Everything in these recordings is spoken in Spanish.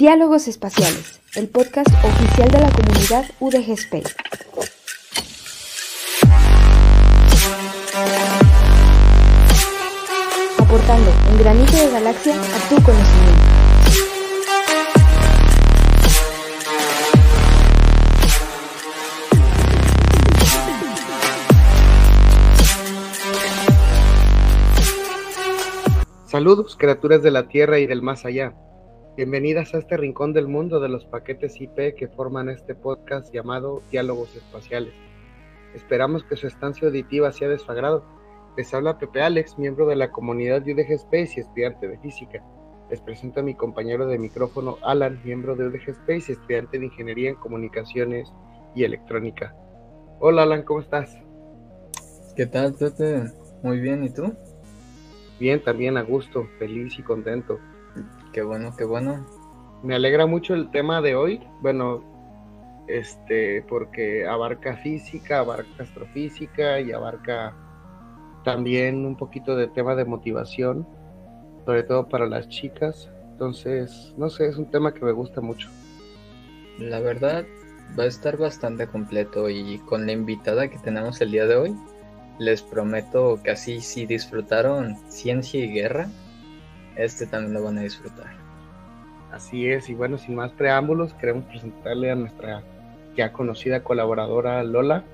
Diálogos Espaciales, el podcast oficial de la comunidad UDG Space. Aportando un granito de galaxia a tu conocimiento. Saludos, criaturas de la Tierra y del más allá. Bienvenidas a este rincón del mundo de los paquetes IP que forman este podcast llamado Diálogos Espaciales. Esperamos que su estancia auditiva sea de su agrado. Les habla Pepe Alex, miembro de la comunidad UDG Space y estudiante de física. Les presento a mi compañero de micrófono Alan, miembro de UDG Space y estudiante de ingeniería en comunicaciones y electrónica. Hola Alan, ¿cómo estás? ¿Qué tal, Pepe? Muy bien, ¿y tú? Bien, también a gusto, feliz y contento. Qué bueno, qué bueno. Me alegra mucho el tema de hoy. Bueno, este, porque abarca física, abarca astrofísica y abarca también un poquito de tema de motivación, sobre todo para las chicas. Entonces, no sé, es un tema que me gusta mucho. La verdad, va a estar bastante completo y con la invitada que tenemos el día de hoy, les prometo que así si disfrutaron Ciencia y Guerra, este también lo van a disfrutar. Así es, y bueno, sin más preámbulos, queremos presentarle a nuestra ya conocida colaboradora Lola,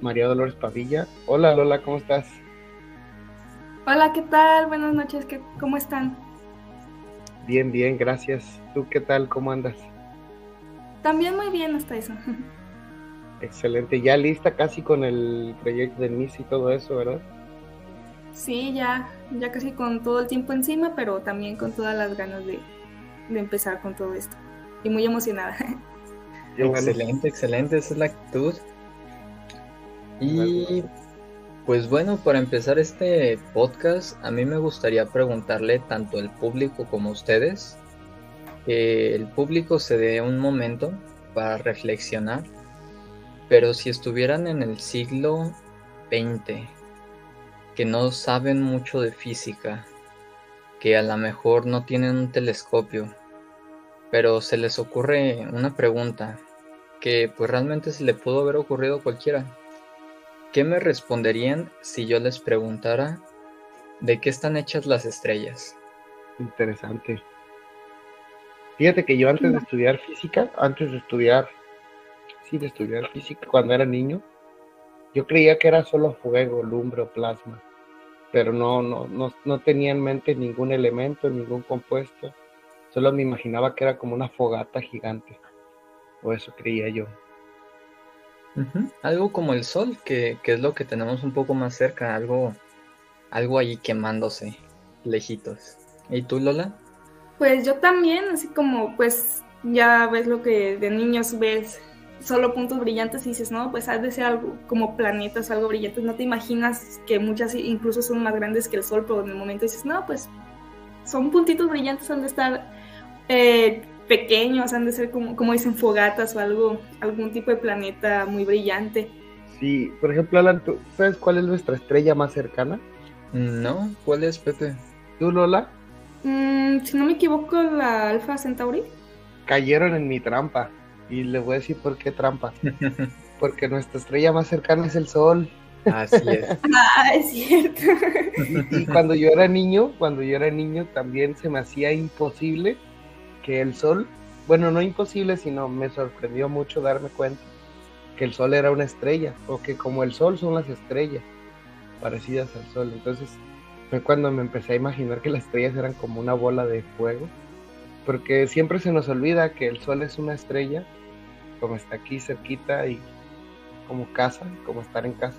María Dolores Pavilla. Hola Lola, ¿cómo estás? Hola, ¿qué tal? Buenas noches, ¿cómo están? Bien, bien, gracias. ¿Tú qué tal? ¿Cómo andas? También muy bien hasta eso. Excelente, ya lista casi con el proyecto de MIS y todo eso, ¿verdad? Sí, ya, ya casi con todo el tiempo encima, pero también con todas las ganas de, empezar con todo esto. Y muy emocionada. Excelente, excelente, esa es la actitud. Y pues bueno, para empezar este podcast, a mí me gustaría preguntarle tanto al público como a ustedes, que el público se dé un momento para reflexionar pero si estuvieran en el siglo XX, que no saben mucho de física, que a lo mejor no tienen un telescopio, pero se les ocurre una pregunta que pues realmente se le pudo haber ocurrido a cualquiera. ¿Qué me responderían si yo les preguntara de qué están hechas las estrellas? Interesante. Fíjate que yo antes de estudiar física, antes de estudiar de estudiar física cuando era niño, yo creía que era solo fuego, lumbre o plasma, pero no, no, no, no tenía en mente ningún elemento, ningún compuesto, solo me imaginaba que era como una fogata gigante, o eso creía yo. Algo como el sol, que, que, es lo que tenemos un poco más cerca, algo, algo ahí quemándose, lejitos. ¿Y tú, Lola? Pues yo también, así como pues ya ves lo que de niños ves solo puntos brillantes y dices, no, pues ha de ser algo como planetas, algo brillante. No te imaginas que muchas incluso son más grandes que el Sol, pero en el momento dices, no, pues son puntitos brillantes, han de estar eh, pequeños, han de ser como, como dicen, fogatas o algo, algún tipo de planeta muy brillante. Sí, por ejemplo, Alan, ¿tú sabes cuál es nuestra estrella más cercana? No, ¿cuál es, Pepe? ¿Tú, Lola? Mm, si no me equivoco, la Alfa Centauri. Cayeron en mi trampa. Y le voy a decir por qué trampa. Porque nuestra estrella más cercana es el Sol. Así es. ah, es cierto. Y, cuando yo era niño, cuando yo era niño también se me hacía imposible que el Sol, bueno, no imposible, sino me sorprendió mucho darme cuenta que el Sol era una estrella, o que como el Sol son las estrellas parecidas al Sol. Entonces fue cuando me empecé a imaginar que las estrellas eran como una bola de fuego, porque siempre se nos olvida que el Sol es una estrella como está aquí cerquita y como casa, como estar en casa.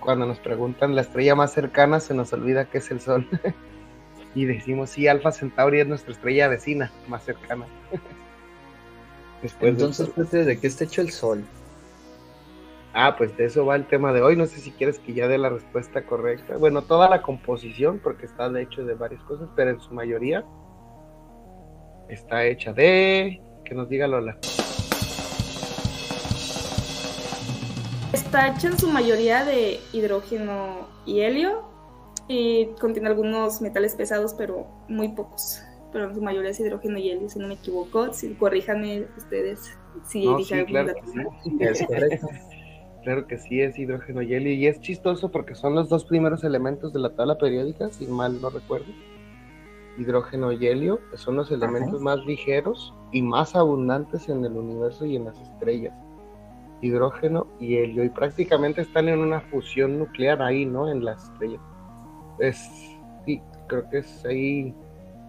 Cuando nos preguntan la estrella más cercana, se nos olvida que es el Sol. y decimos, sí, Alfa Centauri es nuestra estrella vecina más cercana. Entonces, de, ¿de qué está hecho el Sol? Ah, pues de eso va el tema de hoy. No sé si quieres que ya dé la respuesta correcta. Bueno, toda la composición, porque está de hecho de varias cosas, pero en su mayoría está hecha de... Que nos diga Lola. Está hecha en su mayoría de hidrógeno y helio y contiene algunos metales pesados, pero muy pocos. pero en su mayoría es hidrógeno y helio, si no me equivoco. Si, corríjanme ustedes si No, dije sí, claro dato que sí. Es correcto. Claro que sí, es hidrógeno y helio. Y es chistoso porque son los dos primeros elementos de la tabla periódica, si mal no recuerdo. Hidrógeno y helio que son los elementos más ligeros y más abundantes en el universo y en las estrellas. Hidrógeno y helio. Y prácticamente están en una fusión nuclear ahí, ¿no? En las estrellas. Es, sí, creo que es ahí.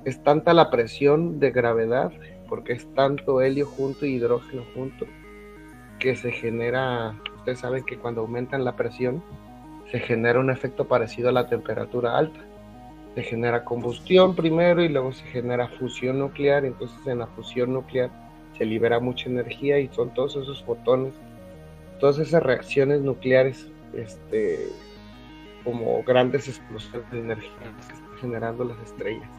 Es tanta la presión de gravedad, porque es tanto helio junto y hidrógeno junto, que se genera, ustedes saben que cuando aumentan la presión, se genera un efecto parecido a la temperatura alta. Se genera combustión primero y luego se genera fusión nuclear, entonces en la fusión nuclear se libera mucha energía y son todos esos fotones, todas esas reacciones nucleares, este, como grandes explosiones de energía que están generando las estrellas.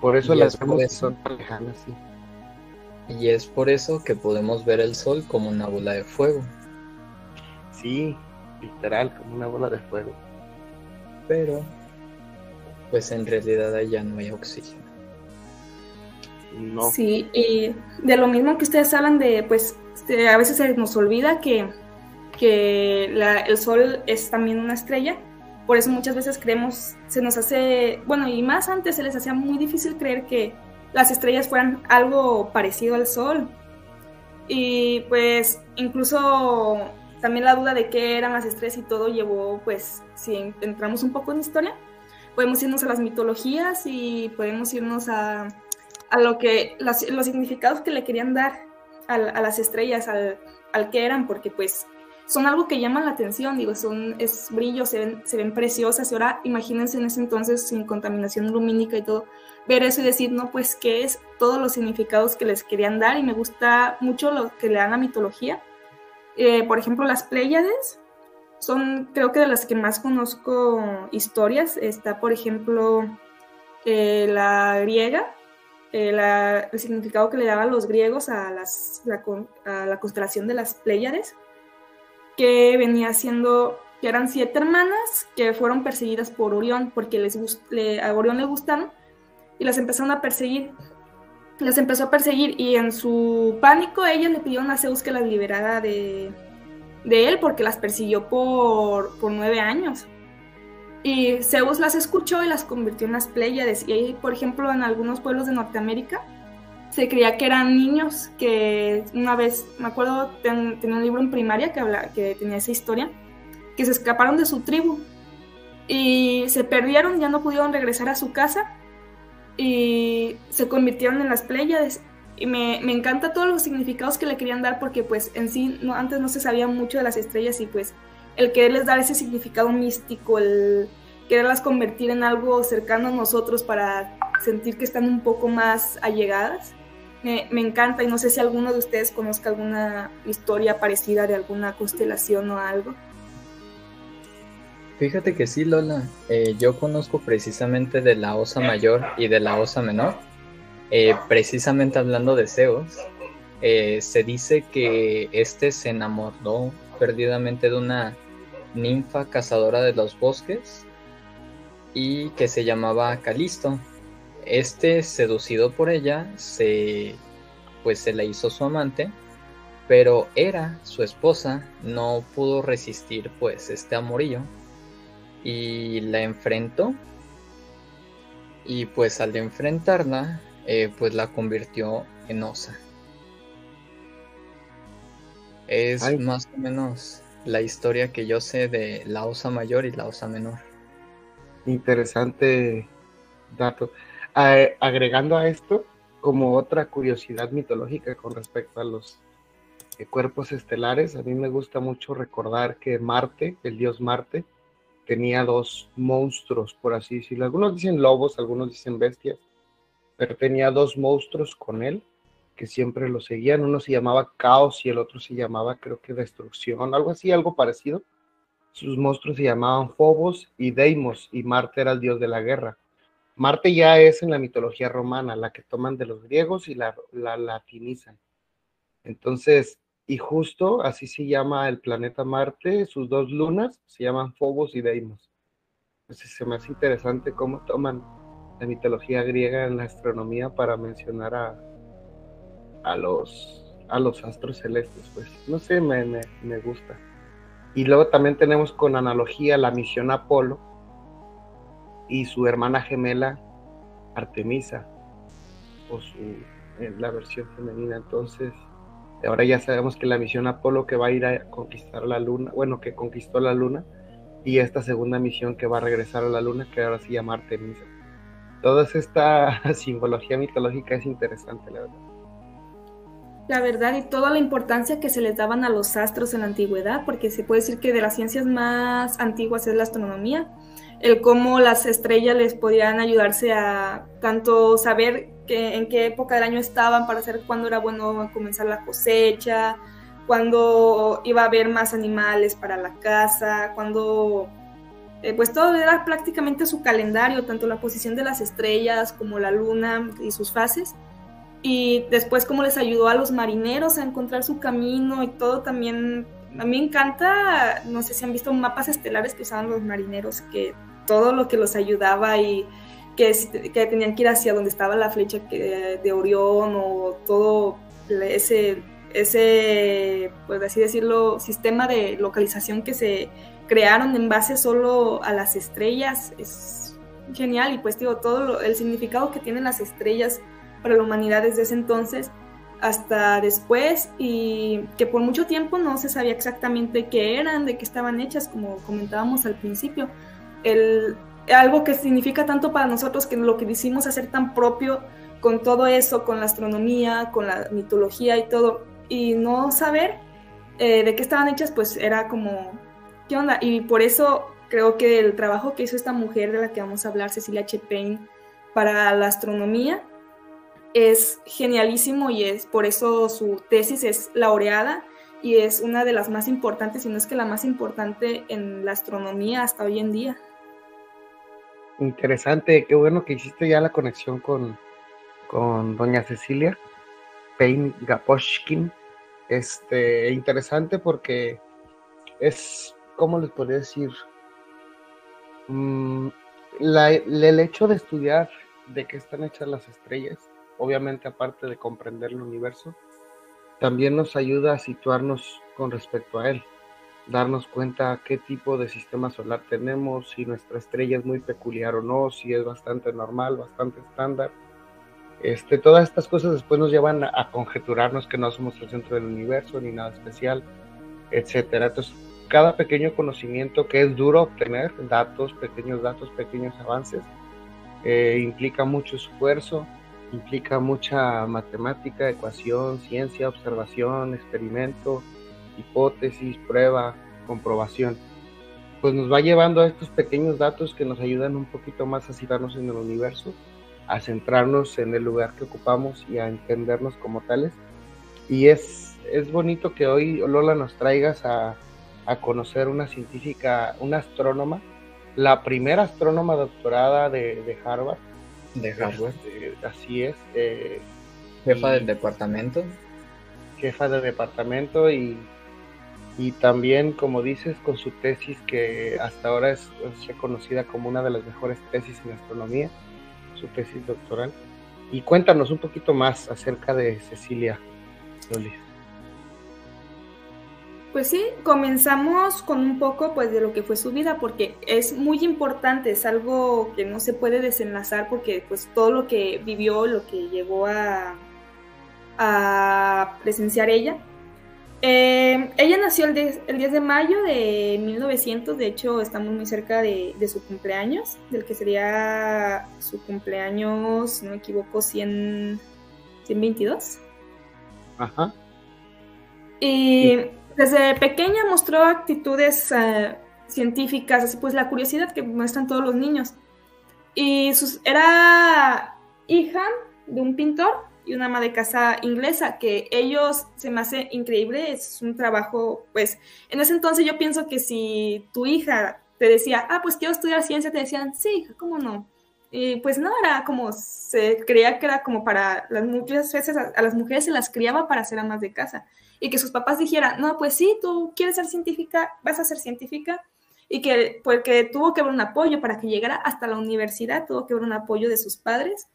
Por eso Y las es por vemos que eso. son tan lejanas, sí. Y es por eso que podemos ver el Sol como una bola de fuego. Sí, literal, como una bola de fuego. Pero, pues en realidad allá no hay oxígeno. No, Sí, y de lo mismo que ustedes hablan de, pues a veces se nos olvida que, que la- el Sol es también una estrella. Por eso muchas veces creemos, se nos hace, bueno, y más antes se les hacía muy difícil creer que las estrellas fueran algo parecido al Sol. Y pues incluso también la duda de qué eran las estrellas y todo llevó, pues, si entramos un poco en historia, podemos irnos a las mitologías y podemos irnos a, a lo que las- los significados que le querían dar al- a, las estrellas, al, al que eran, porque pues son algo que llaman la atención, digo, son, es brillo, se ven, se ven preciosas, y ahora imagínense en ese entonces sin contaminación lumínica y todo, ver eso y decir, no, pues, ¿qué es? Todos los significados que les querían dar, y me gusta mucho lo que le dan a mitología. Eh, por ejemplo, las Pléyades son, creo que de las que más conozco historias, está, por ejemplo, eh, la griega, eh, el significado que le daban los griegos a, las, la, a la constelación de las Pléyades, que venía siendo que eran siete hermanas que fueron perseguidas por Orión porque les le- a Orión le gustaron y las empezaron a perseguir. Las empezó a perseguir y en su pánico ellas le pidieron a Zeus que las liberara de, de él porque las persiguió por, por nueve años. Y Zeus las escuchó y las convirtió en las Pléyades. Y ahí, por ejemplo, en algunos pueblos de Norteamérica se creía que eran niños que una vez, me acuerdo, ten- tenía un libro en primaria que, habla, que tenía esa historia, que se escaparon de su tribu y se perdieron, ya no pudieron regresar a su casa y se convirtieron en las Pléyades. Y me, me encanta todos los significados que le querían dar porque pues en sí antes no se sabía mucho de las estrellas y pues el quererles dar ese significado místico, el quererlas convertir en algo cercano a nosotros para sentir que están un poco más allegadas. Me, me encanta y no sé si alguno de ustedes conozca alguna historia parecida de alguna constelación o algo. Fíjate que sí, Lola. Eh, yo conozco precisamente de la Osa Mayor y de la Osa Menor. Eh, precisamente hablando de Zeus, eh, se dice que este se enamoró perdidamente de una ninfa cazadora de los bosques y que se llamaba Calisto. Este, seducido por ella, se pues se la hizo su amante, pero era su esposa, no pudo resistir pues este amorillo y la enfrentó y pues al enfrentarla eh, pues la convirtió en osa. Es Ay. más o menos la historia que yo sé de la osa mayor y la osa menor. Interesante dato. A- agregando a esto, como otra curiosidad mitológica con respecto a los eh, cuerpos estelares, a mí me gusta mucho recordar que Marte, el dios Marte, tenía dos monstruos, por así decirlo. Algunos dicen lobos, algunos dicen bestias, pero tenía dos monstruos con él que siempre lo seguían. Uno se llamaba Caos y el otro se llamaba, creo que Destrucción, algo así, algo parecido. Sus monstruos se llamaban Phobos y Deimos, y Marte era el dios de la guerra. Marte ya es en la mitología romana, la que toman de los griegos y la, la latinizan. Entonces, y justo así se llama el planeta Marte, sus dos lunas se llaman Phobos y Deimos. Entonces se me hace interesante cómo toman la mitología griega en la astronomía para mencionar a, a los a los astros celestes, pues no sé, me, me, gusta. Y luego también tenemos con analogía la misión Apolo y su hermana gemela Artemisa, o su, en la versión femenina. Entonces, ahora ya sabemos que la misión Apolo que va a ir a conquistar la luna, bueno, que conquistó la luna, y esta segunda misión que va a regresar a la luna, que ahora se llama Artemisa toda esta simbología mitológica es interesante, la verdad. La verdad y toda la importancia que se les daban a los astros en la antigüedad, porque se puede decir que de las ciencias más antiguas es la astronomía, el cómo las estrellas les podían ayudarse a tanto saber que, en qué época del año estaban para saber cuándo era bueno comenzar la cosecha, cuándo iba a haber más animales para la casa, cuándo eh, pues todo era prácticamente su calendario, tanto la posición de las estrellas como la luna y sus fases. Y después cómo les ayudó a los marineros a encontrar su camino y todo también. A mí me encanta, no sé si han visto mapas estelares que usaban los marineros, que todo lo que los ayudaba y que, que tenían que ir hacia donde estaba la flecha de Orión o todo ese, ese, pues así decirlo, sistema de localización que se crearon en base solo a las estrellas. Es genial y pues digo, todo el significado que tienen las estrellas para la humanidad desde ese entonces hasta después y que por mucho tiempo no se sabía exactamente qué eran, de qué estaban hechas, como comentábamos al principio. El, algo que significa tanto para nosotros que lo que decimos hacer tan propio con todo eso, con la astronomía, con la mitología y todo, y no saber eh, de qué estaban hechas, pues era como ¿qué onda? Y por eso creo que el trabajo que hizo esta mujer de la que vamos a hablar, Cecilia H. para la astronomía, es genialísimo y es por eso su tesis es laureada y es una de las más importantes, si no es que la más importante en la astronomía hasta hoy en día. Interesante, qué bueno que hiciste ya la conexión con, con doña Cecilia Payne Gaposhkin. Este, interesante porque es ¿cómo les podría decir? Mm, el hecho de estudiar de qué están hechas las estrellas, obviamente aparte de comprender el universo, también nos ayuda a situarnos con respecto a él, darnos cuenta qué tipo de sistema solar tenemos, si nuestra estrella es muy peculiar o no, si es bastante normal, bastante estándar. Este, todas estas cosas después nos llevan a, a conjeturarnos que no somos el centro del universo ni nada especial, etcétera. Entonces, cada pequeño conocimiento que es duro obtener, datos, pequeños datos, pequeños avances, eh, implica mucho esfuerzo, implica mucha matemática, ecuación, ciencia, observación, experimento, hipótesis, prueba, comprobación. Pues nos va llevando a estos pequeños datos que nos ayudan un poquito más a situarnos en el universo, a centrarnos en el lugar que ocupamos y a entendernos como tales. Y es, es bonito que hoy, Lola, nos traigas a, a conocer una científica, una astrónoma, la primera astrónoma doctorada de, Harvard. De Harvard. Este, así es. Eh, jefa del departamento. Jefa del departamento y, y también, como dices, con su tesis que hasta ahora es, reconocida como una de las mejores tesis en astronomía, su tesis doctoral. Y cuéntanos un poquito más acerca de Cecilia Lolis. Pues sí, comenzamos con un poco pues de lo que fue su vida porque es muy importante, es algo que no se puede desenlazar porque pues todo lo que vivió, lo que llegó a, a presenciar ella. Eh, ella nació el 10, el 10, de mayo de 1900, de hecho estamos muy cerca de, de, su cumpleaños, del que sería su cumpleaños, si no me equivoco, 100, 122. Ajá. Y desde pequeña mostró actitudes eh, científicas, así pues la curiosidad que muestran todos los niños. Y sus, era hija de un pintor y una ama de casa inglesa, que ellos se me hace increíble, es un trabajo, pues, en ese entonces yo pienso que si tu hija te decía, ah, pues quiero estudiar ciencia, te decían, sí, ¿cómo no? Y pues no, era como, se creía que era como para, las muchas veces a, a las mujeres se las criaba para ser amas de casa y que sus papás dijeran, no, pues sí, tú quieres ser científica, vas a ser científica. y que porque tuvo que haber un apoyo para que llegara hasta la universidad, tuvo que haber un apoyo de sus padres.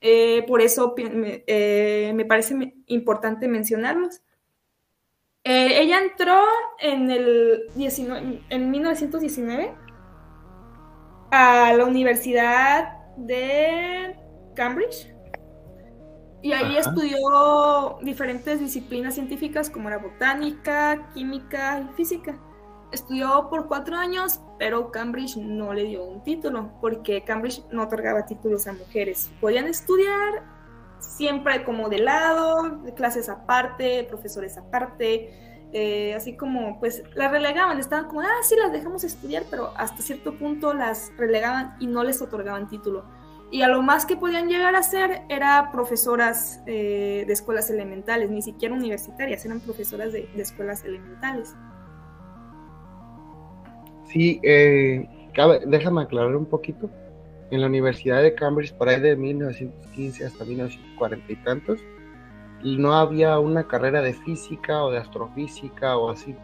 Eh, por eso eh, me parece importante mencionarlos. Eh, ella entró en, el 19, en 1919 a la Universidad de Cambridge y ahí estudió diferentes disciplinas científicas como la botánica, química y física. Estudió por cuatro años, pero Cambridge no le dio un título, porque Cambridge no otorgaba títulos a mujeres. Podían estudiar siempre como de lado, clases aparte, profesores aparte, eh, así como pues las relegaban, estaban como, ah, sí, las dejamos estudiar, pero hasta cierto punto las relegaban y no les otorgaban título. Y a lo más que podían llegar a ser era profesoras eh, de escuelas elementales, ni siquiera universitarias, eran profesoras de, escuelas elementales. Sí, eh, déjame aclarar un poquito. En la Universidad de Cambridge, por ahí de 1915 hasta 1940 y tantos, no había una carrera de física o de astrofísica o así.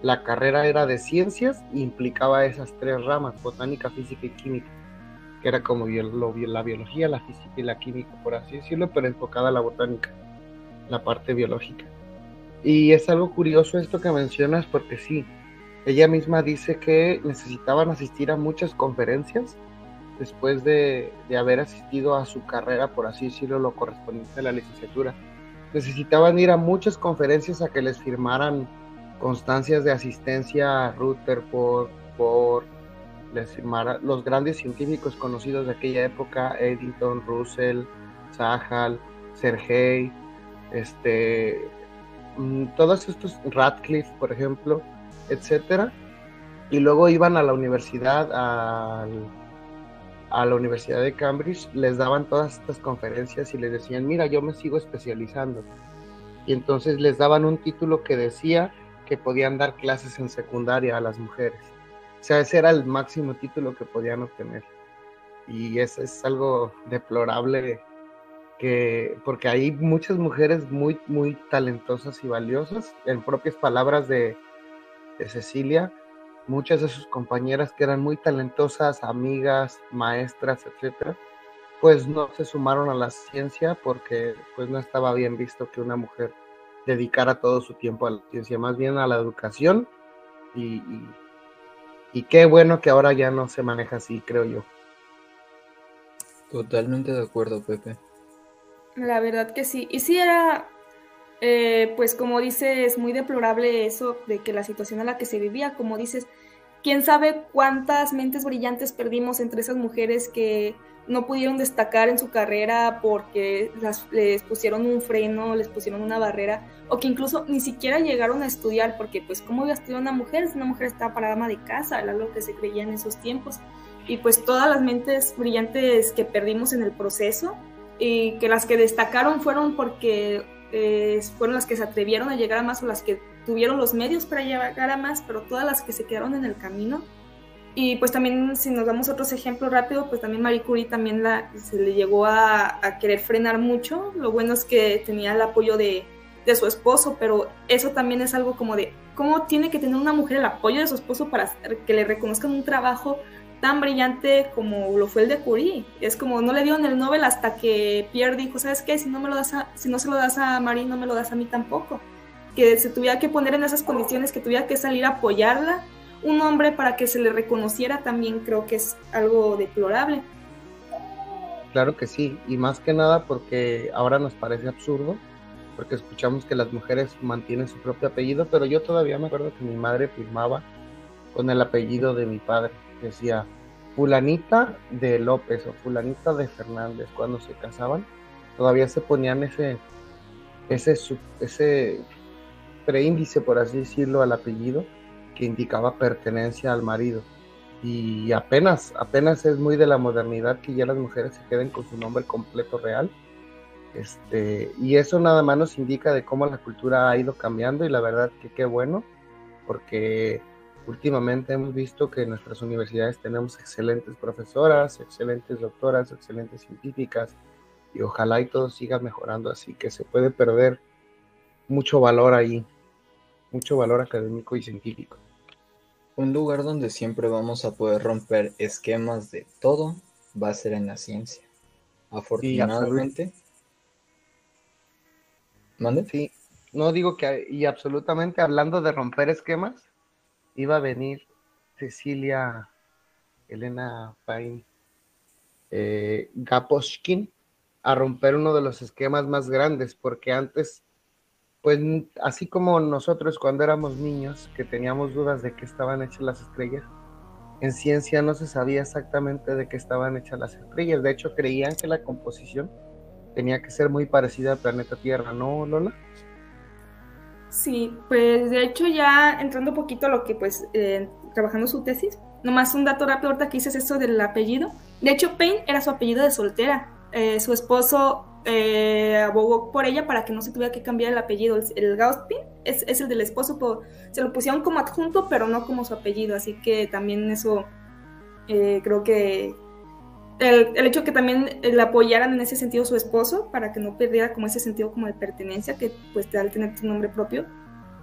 La carrera era de ciencias e implicaba esas tres ramas, botánica, física y química que era como la biología, la física y la química, por así decirlo, pero enfocada a la botánica, la parte biológica. Y es algo curioso esto que mencionas porque sí, ella misma dice que necesitaban asistir a muchas conferencias después de, de, haber asistido a su carrera, por así decirlo, lo correspondiente a la licenciatura. Necesitaban ir a muchas conferencias a que les firmaran constancias de asistencia a Rutherford, por los grandes científicos conocidos de aquella época, Eddington, Russell, Sahal, Sergei, este, mm, todos estos, Radcliffe, por ejemplo, etcétera, y luego iban a la universidad, a, a la Universidad de Cambridge, les daban todas estas conferencias y les decían, mira, yo me sigo especializando. Y entonces les daban un título que decía que podían dar clases en secundaria a las mujeres. Sea, ese era el máximo título que podían obtener. Y eso es algo deplorable que porque hay muchas mujeres muy muy talentosas y valiosas en propias palabras de, de, Cecilia muchas de sus compañeras que eran muy talentosas amigas maestras etcétera pues no se sumaron a la ciencia porque pues no estaba bien visto que una mujer dedicara todo su tiempo a la ciencia más bien a la educación y qué bueno que ahora ya no se maneja así, creo yo. Totalmente de acuerdo, Pepe. La verdad que sí. Y sí era, eh, pues como dices, muy deplorable eso de que la situación en la que se vivía, como dices, quién sabe cuántas mentes brillantes perdimos entre esas mujeres que no pudieron destacar en su carrera porque les pusieron un freno, les pusieron una barrera, o que incluso ni siquiera llegaron a estudiar, porque pues cómo iba a estudiar una mujer si una mujer estaba para ama de casa, era lo que se creía en esos tiempos. Y pues todas las mentes brillantes que perdimos en el proceso, y que las que destacaron fueron porque eh, fueron las que se atrevieron a llegar a más o las que tuvieron los medios para llegar a más, pero todas las que se quedaron en el camino, y pues también, si nos damos otros ejemplos rápido, pues también Marie Curie también se le llegó a, querer frenar mucho. Lo bueno es que tenía el apoyo de, de, su esposo, pero eso también es algo como de cómo tiene que tener una mujer el apoyo de su esposo para que le reconozcan un trabajo tan brillante como lo fue el de Curie. Es como no le dieron el Nobel hasta que Pierre dijo, ¿sabes qué? Si no, me lo das si no se lo das a Marie, no me lo das a mí tampoco. Que se tuviera que poner en esas condiciones, que tuviera que salir a apoyarla un hombre para que se le reconociera también creo que es algo deplorable. Claro que sí, y más que nada porque ahora nos parece absurdo, porque escuchamos que las mujeres mantienen su propio apellido, pero yo todavía me acuerdo que mi madre firmaba con el apellido de mi padre, decía fulanita de López o fulanita de Fernández cuando se casaban, todavía se ponían ese ese ese preíndice por así decirlo al apellido que indicaba pertenencia al marido. Y apenas, apenas es muy de la modernidad que ya las mujeres se queden con su nombre completo real. Este, y eso nada más nos indica de cómo la cultura ha ido cambiando y la verdad que qué bueno, porque últimamente hemos visto que en nuestras universidades tenemos excelentes profesoras, excelentes doctoras, excelentes científicas y ojalá y todo siga mejorando así que se puede perder mucho valor ahí, mucho valor académico y científico. Un lugar donde siempre vamos a poder romper esquemas de todo va a ser en la ciencia. Afortunadamente. ¿Mande? Sí, no digo que, y absolutamente hablando de romper esquemas, iba a venir Cecilia Elena Pain eh, Gaposhkin a romper uno de los esquemas más grandes, porque antes, pues así como nosotros cuando éramos niños, que teníamos dudas de qué estaban hechas las estrellas, en ciencia no se sabía exactamente de qué estaban hechas las estrellas, de hecho creían que la composición tenía que ser muy parecida al planeta Tierra, ¿no, Lola? Sí, pues de hecho ya entrando un poquito a lo que pues eh, trabajando su tesis, nomás un dato rápido ahorita que dices eso del apellido. De hecho, Payne era su apellido de soltera. Eh, su esposo eh, abogó por ella para que no se tuviera que cambiar el apellido. El, el es, es, el del esposo, se lo pusieron como adjunto, pero no como su apellido. Así que también eso creo que el, el, hecho que también le apoyaran en ese sentido su esposo para que no perdiera como ese sentido como de pertenencia que pues te da al tener tu nombre propio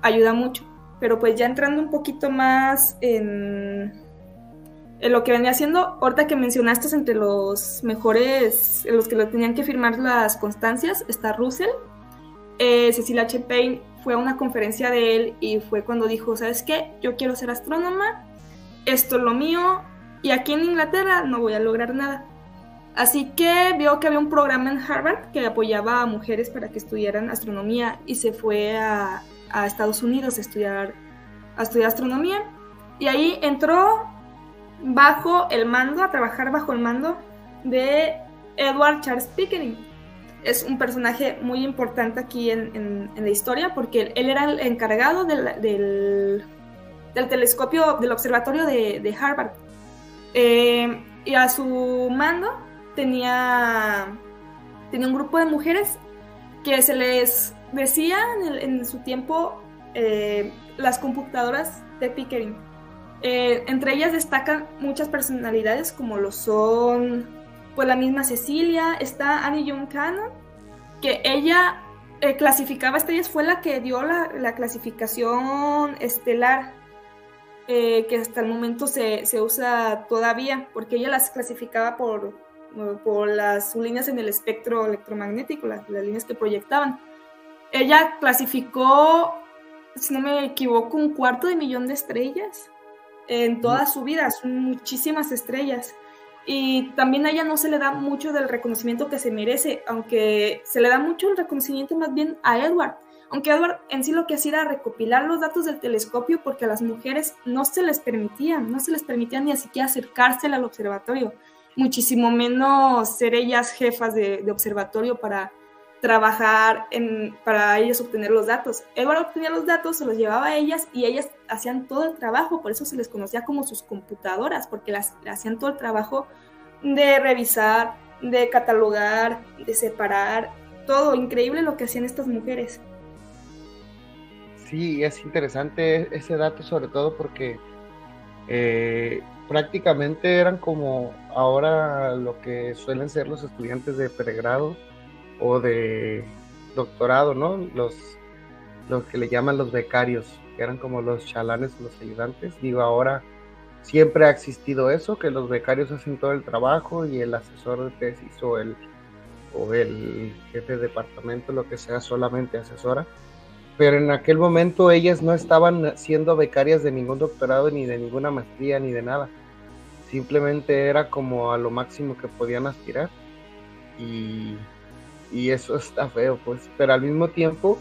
ayuda mucho pero pues ya entrando un poquito más en lo que venía haciendo ahorita que mencionaste entre los mejores los que lo tenían que firmar las constancias está Russell eh, Cecilia H. Payne fue a una conferencia de él y fue cuando dijo sabes qué yo quiero ser astrónoma esto es lo mío y aquí en Inglaterra no voy a lograr nada. Así que vio que había un programa en Harvard que apoyaba a mujeres para que estudiaran astronomía y se fue a, Estados Unidos a estudiar, a estudiar astronomía. Y ahí entró bajo el mando, a trabajar bajo el mando de Edward Charles Pickering. Es un personaje muy importante aquí en, la historia porque él era el encargado del, del, telescopio del observatorio de, de Harvard. Eh, y a su mando tenía, tenía un grupo de mujeres que se les decía en, su tiempo eh, las computadoras de Pickering. Eh, entre ellas destacan muchas personalidades como lo son pues la misma Cecilia, está Annie Young Cannon, que ella clasificaba estrellas, fue la que dio la, la clasificación estelar eh, que hasta el momento se, se, usa todavía, porque ella las clasificaba por, por las líneas en el espectro electromagnético, las, las líneas que proyectaban. Ella clasificó, si no me equivoco, un cuarto de millón de estrellas en toda su vida, son muchísimas estrellas. Y también a ella no se le da mucho del reconocimiento que se merece, aunque se le da mucho el reconocimiento más bien a Edward, aunque Edward en sí lo que hacía era recopilar los datos del telescopio porque a las mujeres no se les permitía, no se les permitía ni siquiera acercarse al observatorio, muchísimo menos ser ellas jefas de, observatorio para trabajar en, para ellas obtener los datos. Edward obtenía los datos, se los llevaba a ellas y ellas hacían todo el trabajo, por eso se les conocía como sus computadoras, porque las, hacían todo el trabajo de revisar, de catalogar, de separar, todo increíble lo que hacían estas mujeres sí, es interesante ese dato, sobre todo porque eh, prácticamente eran como ahora lo que suelen ser los estudiantes de pregrado o de doctorado, ¿no? Los, los que le llaman los becarios, que eran como los chalanes, los ayudantes. Digo, ahora siempre ha existido eso, que los becarios hacen todo el trabajo y el asesor de tesis o el, o el jefe de departamento, lo que sea, solamente asesora pero en aquel momento ellas no estaban siendo becarias de ningún doctorado, ni de ninguna maestría, ni de nada. Simplemente era como a lo máximo que podían aspirar. Y, eso está feo, pues. Pero al mismo tiempo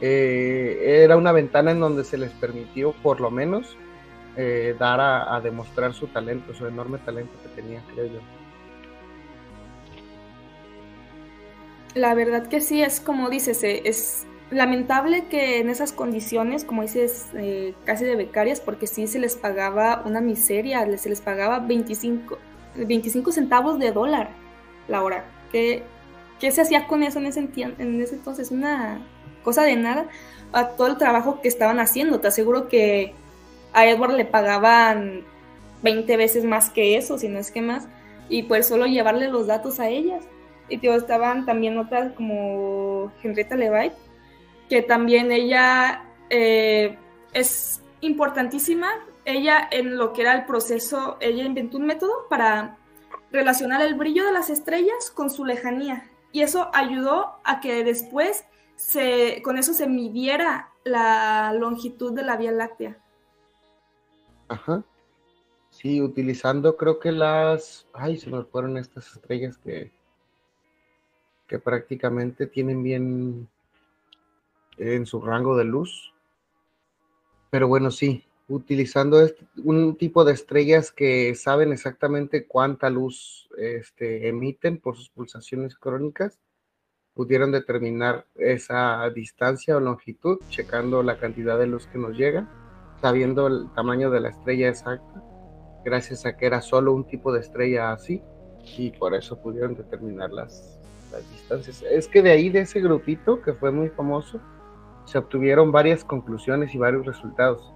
eh, era una ventana en donde se les permitió, por lo menos, eh, dar a, demostrar su talento, su enorme talento que tenía, creo yo. La verdad que sí, es como dices, eh, es lamentable que en esas condiciones, como dices, casi de becarias, porque sí se les pagaba una miseria, se les pagaba 25, 25 centavos de dólar la hora. ¿Qué, ¿Qué, se hacía con eso en ese, en ese entonces? Una cosa de nada a todo el trabajo que estaban haciendo. Te aseguro que a Edward le pagaban 20 veces más que eso, si no es que más, y pues solo llevarle los datos a ellas. Y tío, estaban también otras como Henrietta Levi, que también ella eh, es importantísima. Ella en lo que era el proceso, ella inventó un método para relacionar el brillo de las estrellas con su lejanía. Y eso ayudó a que después se, con eso se midiera la longitud de la Vía Láctea. Ajá. Sí, utilizando creo que las... Ay, se me fueron estas estrellas que, que prácticamente tienen bien en su rango de luz. Pero bueno, sí, utilizando este, un tipo de estrellas que saben exactamente cuánta luz este, emiten por sus pulsaciones crónicas, pudieron determinar esa distancia o longitud, checando la cantidad de luz que nos llega, sabiendo el tamaño de la estrella exacta, gracias a que era solo un tipo de estrella así, y por eso pudieron determinar las, las distancias. Es que de ahí, de ese grupito que fue muy famoso, se obtuvieron varias conclusiones y varios resultados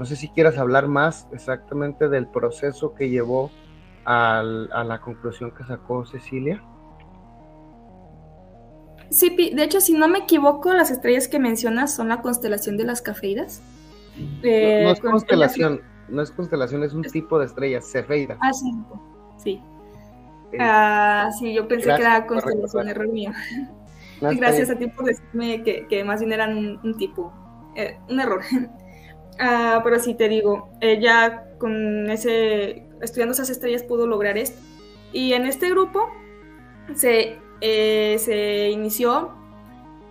no sé si quieras hablar más exactamente del proceso que llevó a la conclusión que sacó Cecilia. Sí, de hecho, si no me equivoco, las estrellas que mencionas son la constelación de las cafeidas. no, es eh, constelación, no es constelación, es un tipo de estrella, cefeida. Ah, sí. Sí. Eh, ah, sí, yo pensé que era constelación, error mío. Gracias a ti por decirme que, más bien eran un, tipo, eh, un error. Ah, pero sí te digo, ella con ese, estudiando esas estrellas pudo lograr esto. Y en este grupo se, eh, se inició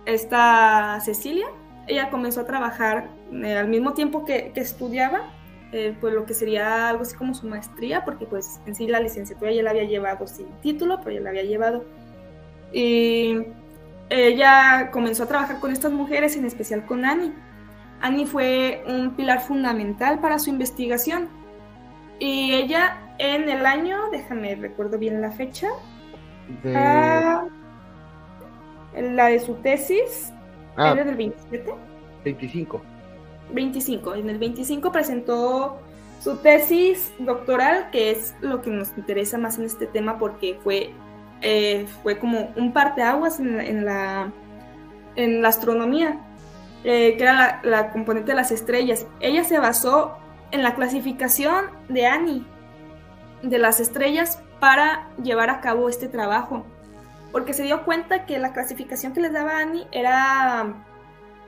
esta Cecilia. Ella comenzó a trabajar eh, al mismo tiempo que, que estudiaba, eh, pues lo que sería algo así como su maestría, porque pues en sí la licenciatura ya la había llevado sin título, pero ya la había llevado. Y ella comenzó a trabajar con estas mujeres, en especial con Annie Annie fue un pilar fundamental para su investigación. Y ella en el año, déjame, recuerdo bien la fecha, ah, la de su tesis, ah, era del 27. 25. 25. En el 25 presentó su tesis doctoral, que es lo que nos interesa más en este tema porque fue, eh, fue como un parteaguas en, en, la, en la astronomía. Eh, que era la, componente de las estrellas. Ella se basó en la clasificación de Annie de las estrellas para llevar a cabo este trabajo. Porque se dio cuenta que la clasificación que les daba Annie era,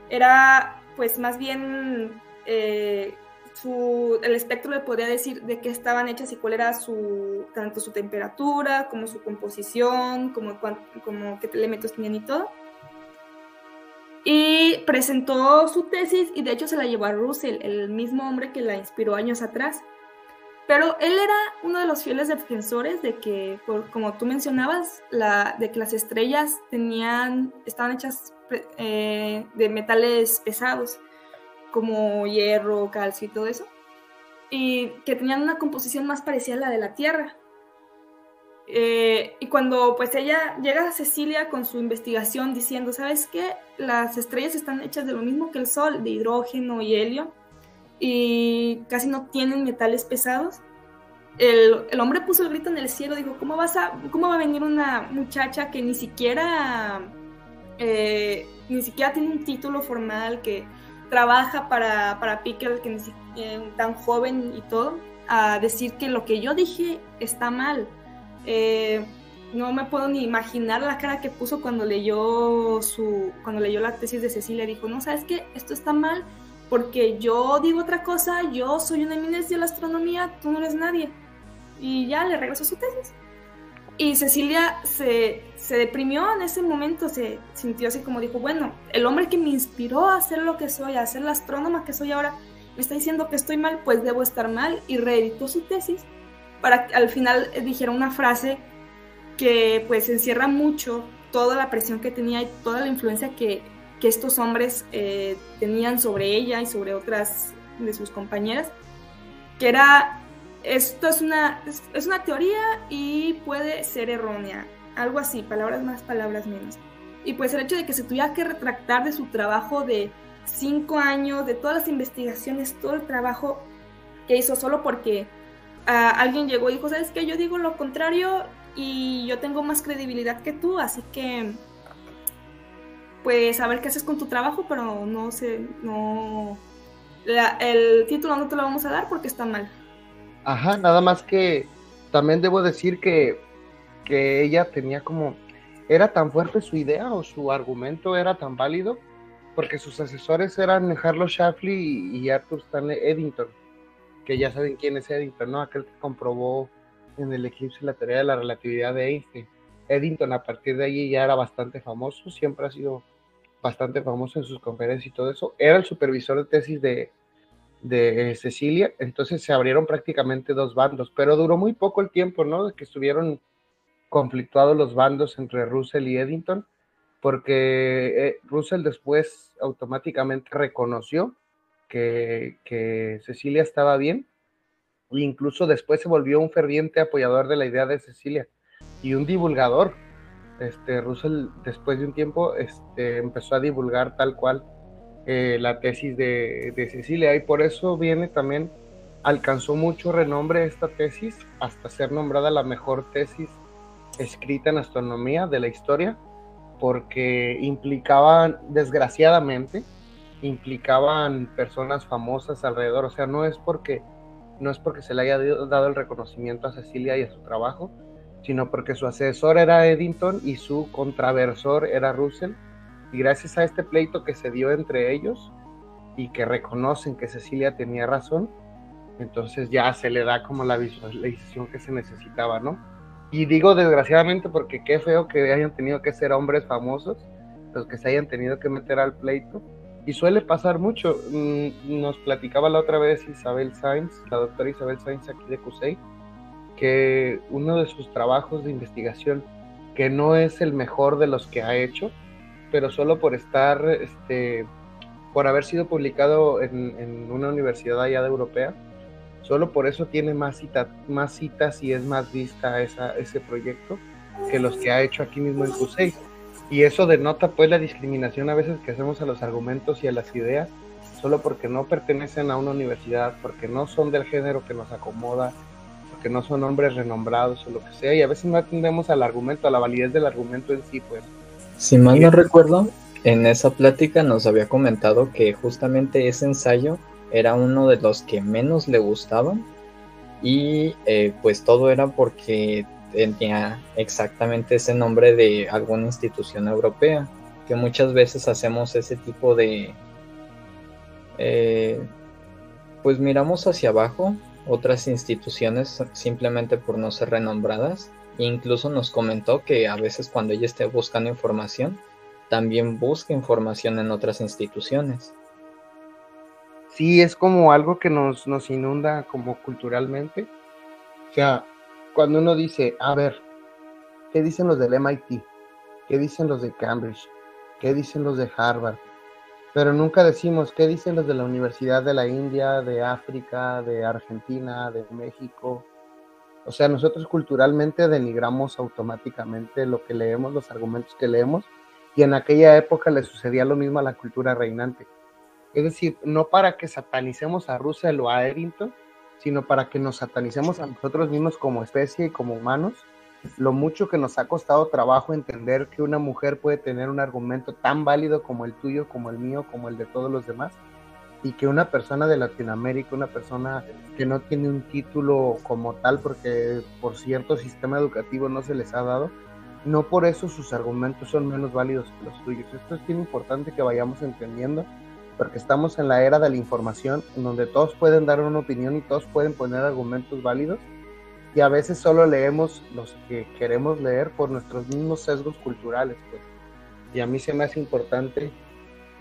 era pues más bien eh, su, el espectro le podía decir de qué estaban hechas y cuál era su, tanto su temperatura, como su composición, como, como qué elementos tenían y todo y presentó su tesis y de hecho se la llevó a Russell, el mismo hombre que la inspiró años atrás. Pero él era uno de los fieles defensores de que, como tú mencionabas, la, de que las estrellas tenían, estaban hechas eh, de metales pesados, como hierro, calcio y todo eso, y que tenían una composición más parecida a la de la Tierra. Eh, y cuando pues ella llega a Cecilia con su investigación diciendo, ¿sabes qué? Las estrellas están hechas de lo mismo que el Sol, de hidrógeno y helio, y casi no tienen metales pesados. El, el hombre puso el grito en el cielo, dijo, ¿cómo, vas a, ¿cómo va a venir una muchacha que ni siquiera, eh, ni siquiera tiene un título formal, que trabaja para, para Pickle, que ni eh, tan joven y todo, a decir que lo que yo dije está mal? Eh, no me puedo ni imaginar la cara que puso cuando leyó su cuando leyó la tesis de Cecilia. Dijo no sabes qué esto está mal porque yo digo otra cosa yo soy una eminencia de la astronomía tú no eres nadie y ya le regresó su tesis. Y Cecilia se, se deprimió en ese momento se sintió así como dijo bueno el hombre que me inspiró a hacer lo que soy a ser la astrónoma que soy ahora me está diciendo que estoy mal pues debo estar mal y reeditó su tesis para que al final dijera una frase que pues encierra mucho toda la presión que tenía y toda la influencia que, que estos hombres eh, tenían sobre ella y sobre otras de sus compañeras, que era, esto es una, es una teoría y puede ser errónea, algo así, palabras más, palabras menos. Y pues el hecho de que se tuviera que retractar de su trabajo de cinco años, de todas las investigaciones, todo el trabajo que hizo solo porque alguien llegó y dijo, ¿sabes qué? Yo digo lo contrario y yo tengo más credibilidad que tú, así que pues a ver qué haces con tu trabajo, pero no sé, no, el título no te lo vamos a dar porque está mal. Ajá, nada más que también debo decir que, que ella tenía como, era tan fuerte su idea o su argumento era tan válido porque sus asesores eran Carlos Shafley y, Arthur Stanley Eddington, que ya saben quién es Eddington, ¿no? Aquel que comprobó en el eclipse la teoría de la relatividad de Einstein. Eddington a partir de allí ya era bastante famoso, siempre ha sido bastante famoso en sus conferencias y todo eso. Era el supervisor de tesis de, de Cecilia, entonces se abrieron prácticamente dos bandos, pero duró muy poco el tiempo, ¿no? De que estuvieron conflictuados los bandos entre Russell y Eddington, porque eh, Russell después automáticamente reconoció que, Cecilia estaba bien, e incluso después se volvió un ferviente apoyador de la idea de Cecilia y un divulgador. Este, Russell después de un tiempo este, empezó a divulgar tal cual eh, la tesis de, Cecilia y por eso viene también, alcanzó mucho renombre esta tesis hasta ser nombrada la mejor tesis escrita en astronomía de la historia porque implicaban, desgraciadamente, implicaban personas famosas alrededor, o sea, no es porque no es porque se le haya dado el reconocimiento a Cecilia y a su trabajo, sino porque su asesor era Eddington y su contraversor era Russell y gracias a este pleito que se dio entre ellos y que reconocen que Cecilia tenía razón, entonces ya se le da como la visualización que se necesitaba, ¿no? Y digo desgraciadamente porque qué feo que hayan tenido que ser hombres famosos, los que se hayan tenido que meter al pleito. Y suele pasar mucho. Mm, nos platicaba la otra vez Isabel Sainz, la doctora Isabel Sainz aquí de CUSEI, que uno de sus trabajos de investigación, que no es el mejor de los que ha hecho, pero solo por estar, este, por haber sido publicado en, una universidad allá de europea, solo por eso tiene más, más citas y es más vista esa, ese proyecto que los que ha hecho aquí mismo en CUSEI. Y eso denota pues la discriminación a veces que hacemos a los argumentos y a las ideas, solo porque no pertenecen a una universidad, porque no son del género que nos acomoda, porque no son hombres renombrados o lo que sea, y a veces no atendemos al argumento, a la validez del argumento en sí, pues. Si mal no recuerdo, en esa plática nos había comentado que justamente ese ensayo era uno de los que menos le gustaban y eh, pues todo era porque tenía exactamente ese nombre de alguna institución europea, que muchas veces hacemos ese tipo de... Eh, pues miramos hacia abajo otras instituciones simplemente por no ser renombradas incluso nos comentó que a veces cuando ella esté buscando información, también busca información en otras instituciones. Sí, es como algo que nos, nos inunda como culturalmente. O sea, cuando uno dice, a ver, ¿qué dicen los del MIT? ¿Qué dicen los de Cambridge? ¿Qué dicen los de Harvard? Pero nunca decimos qué dicen los de la Universidad de la India, de África, de Argentina, de México, o sea, nosotros culturalmente denigramos automáticamente lo que leemos, los argumentos que leemos, y en aquella época le sucedía lo mismo a la cultura reinante. Es decir, no para que satanicemos a Russell o a Eddington, sino para que nos satanicemos a nosotros mismos como especie y como humanos, lo mucho que nos ha costado trabajo entender que una mujer puede tener un argumento tan válido como el tuyo, como el mío, como el de todos los demás, y que una persona de Latinoamérica, una persona que no tiene un título como tal porque por cierto sistema educativo no se les ha dado, no por eso sus argumentos son menos válidos que los tuyos. Esto es bien importante que vayamos entendiendo porque estamos en la era de la información en donde todos pueden dar una opinión y todos pueden poner argumentos válidos y a veces solo leemos los que queremos leer por nuestros mismos sesgos culturales. Pues. Y a mí se me hace importante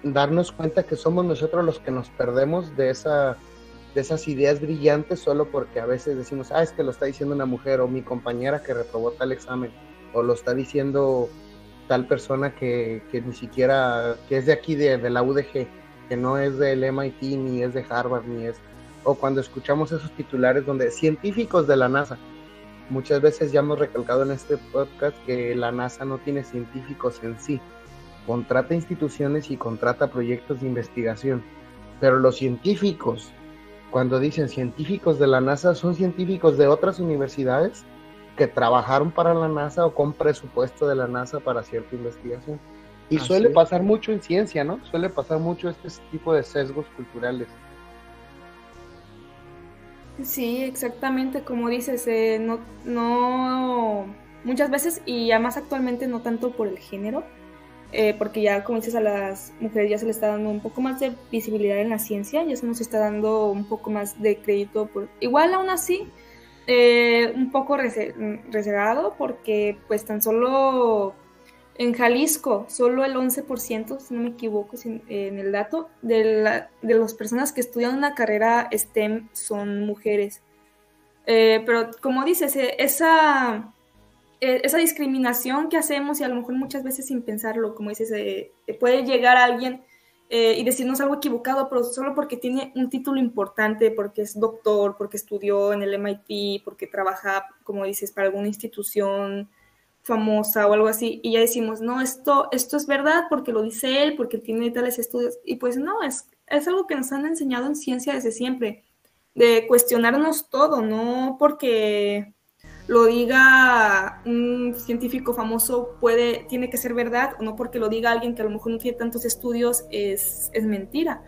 darnos cuenta que somos nosotros los que nos perdemos de, esa, de esas ideas brillantes solo porque a veces decimos, ah, es que lo está diciendo una mujer o mi compañera que reprobó tal examen o lo está diciendo tal persona que, que ni siquiera, que es de aquí, de, de, la UDG, no es del MIT, ni es de Harvard, ni es... O cuando escuchamos esos titulares donde científicos de la NASA, muchas veces ya hemos recalcado en este podcast que la NASA no tiene científicos en sí, contrata instituciones y contrata proyectos de investigación. Pero los científicos, cuando dicen científicos de la NASA, son científicos de otras universidades que trabajaron para la NASA o con presupuesto de la NASA para cierta investigación. Y suele pasar mucho en ciencia, ¿no? Suele pasar mucho este tipo de sesgos culturales. Sí, exactamente, como dices, eh, no, no, muchas veces y ya más actualmente no tanto por el género, eh, porque ya como dices a las mujeres ya se les está dando un poco más de visibilidad en la ciencia, ya se nos está dando un poco más de crédito, por, igual aún así, eh, un poco reservado porque pues tan solo en Jalisco, solo el 11%, si no me equivoco en el dato, de, la, de las personas que estudian una carrera STEM son mujeres. Eh, pero como dices, eh, esa, eh, esa discriminación que hacemos y a lo mejor muchas veces sin pensarlo, como dices, puede llegar a alguien y decirnos algo equivocado, pero solo porque tiene un título importante, porque es doctor, porque estudió en el MIT, porque trabaja, como dices, para alguna institución famosa o algo así, y ya decimos, no, esto, esto es verdad porque lo dice él, porque tiene tales estudios, y pues no, es, es algo que nos han enseñado en ciencia desde siempre, de cuestionarnos todo, no porque lo diga un científico famoso puede, tiene que ser verdad, o no porque lo diga alguien que a lo mejor no tiene tantos estudios es, es mentira.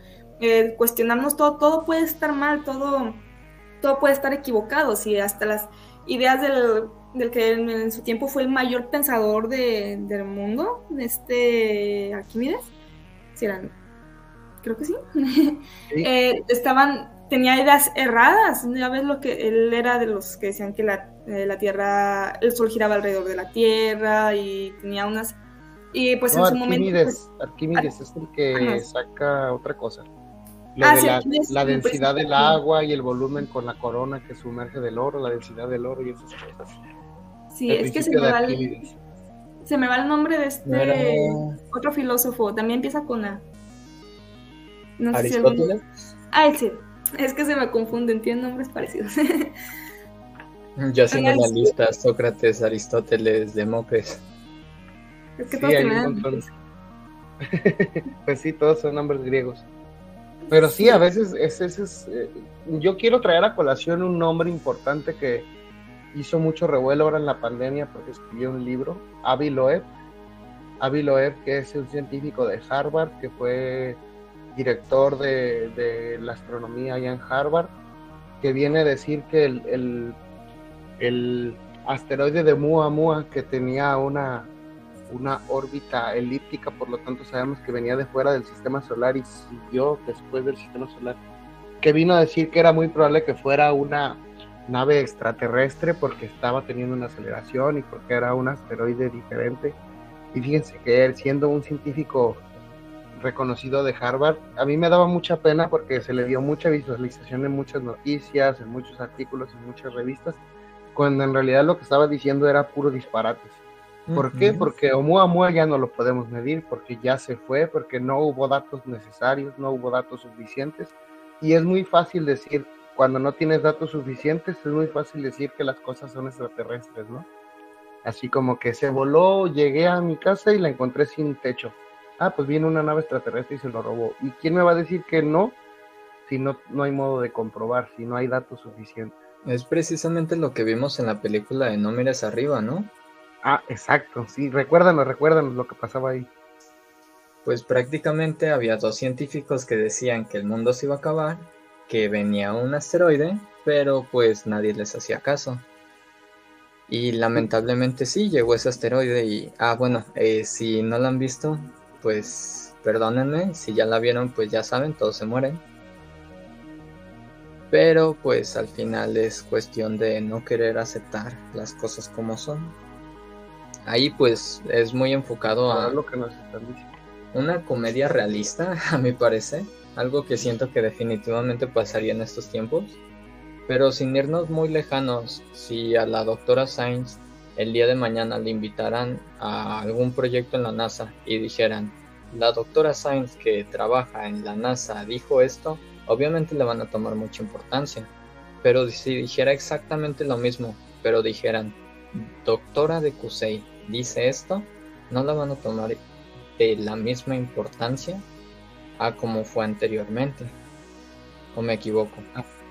Cuestionarnos todo, todo puede estar mal, todo, todo puede estar equivocado, si hasta las ideas del del que en, su tiempo fue el mayor pensador del mundo, este Arquímedes. Sí, eran, creo que sí. Eh, estaban, tenía ideas erradas. Ya ves lo que él era de los que decían que la, eh, la Tierra, el Sol giraba alrededor de la Tierra y tenía unas. Y pues en su momento. Pues, Arquímedes es el que saca otra cosa. Ah, la, densidad del agua y el volumen con la corona que sumerge del oro, la densidad del oro y esas cosas. Sí, es que se me, va el, se me va el nombre de este otro filósofo, también empieza con A. No ¿Aristóteles? Ah, sí. Es que se me confunden, tienen nombres parecidos. Yo haciendo la lista, Sócrates, Aristóteles, Demócrates. Es que todos tienen Pues sí, todos son nombres griegos. Pero sí, a veces ese es, eh, yo quiero traer a colación un nombre importante que, hizo mucho revuelo ahora en la pandemia porque escribió un libro, Avi Loeb. Avi Loeb, que es un científico de Harvard, que fue director de, la astronomía allá en Harvard, que viene a decir que el, el, asteroide de Muamua, que tenía una, una órbita elíptica, por lo tanto sabemos que venía de fuera del sistema solar y siguió después del sistema solar, que vino a decir que era muy probable que fuera una nave extraterrestre porque estaba teniendo una aceleración y porque era un asteroide diferente. Y fíjense que él, siendo un científico reconocido de Harvard, a mí me daba mucha pena porque se le dio mucha visualización en muchas noticias, en muchos artículos, en muchas revistas, cuando en realidad lo que estaba diciendo era puro disparates. ¿Por qué? Porque Oumuamua ya no lo podemos medir, porque ya se fue, porque no hubo datos necesarios, no hubo datos suficientes. Y es muy fácil decir, cuando no tienes datos suficientes es muy fácil decir que las cosas son extraterrestres, ¿no? Así como que se voló, llegué a mi casa y la encontré sin techo. Ah, pues viene una nave extraterrestre y se lo robó. ¿Y quién me va a decir que no? Si no, no hay modo de comprobar, si no hay datos suficientes. Es precisamente lo que vimos en la película de No mires arriba, ¿no? Ah, exacto, sí, recuérdanos, recuérdanos lo que pasaba ahí. Pues prácticamente había dos científicos que decían que el mundo se iba a acabar que venía un asteroide, pero pues nadie les hacía caso. Y lamentablemente sí, llegó ese asteroide y, ah, bueno, eh, si no lo han visto, pues perdónenme, si ya la vieron, pues ya saben, todos se mueren. Pero pues al final es cuestión de no querer aceptar las cosas como son. Ahí pues es muy enfocado a lo que nos están diciendo. una comedia realista, a mi parecer algo que siento que definitivamente pasaría en estos tiempos. Pero sin irnos muy lejanos, si a la doctora Sainz el día de mañana le invitaran a algún proyecto en la NASA y dijeran, la doctora Sainz que trabaja en la NASA dijo esto, obviamente le van a tomar mucha importancia. Pero si dijera exactamente lo mismo, pero dijeran, doctora de Kusei dice esto, no la van a tomar de la misma importancia a como fue anteriormente. ¿O me equivoco?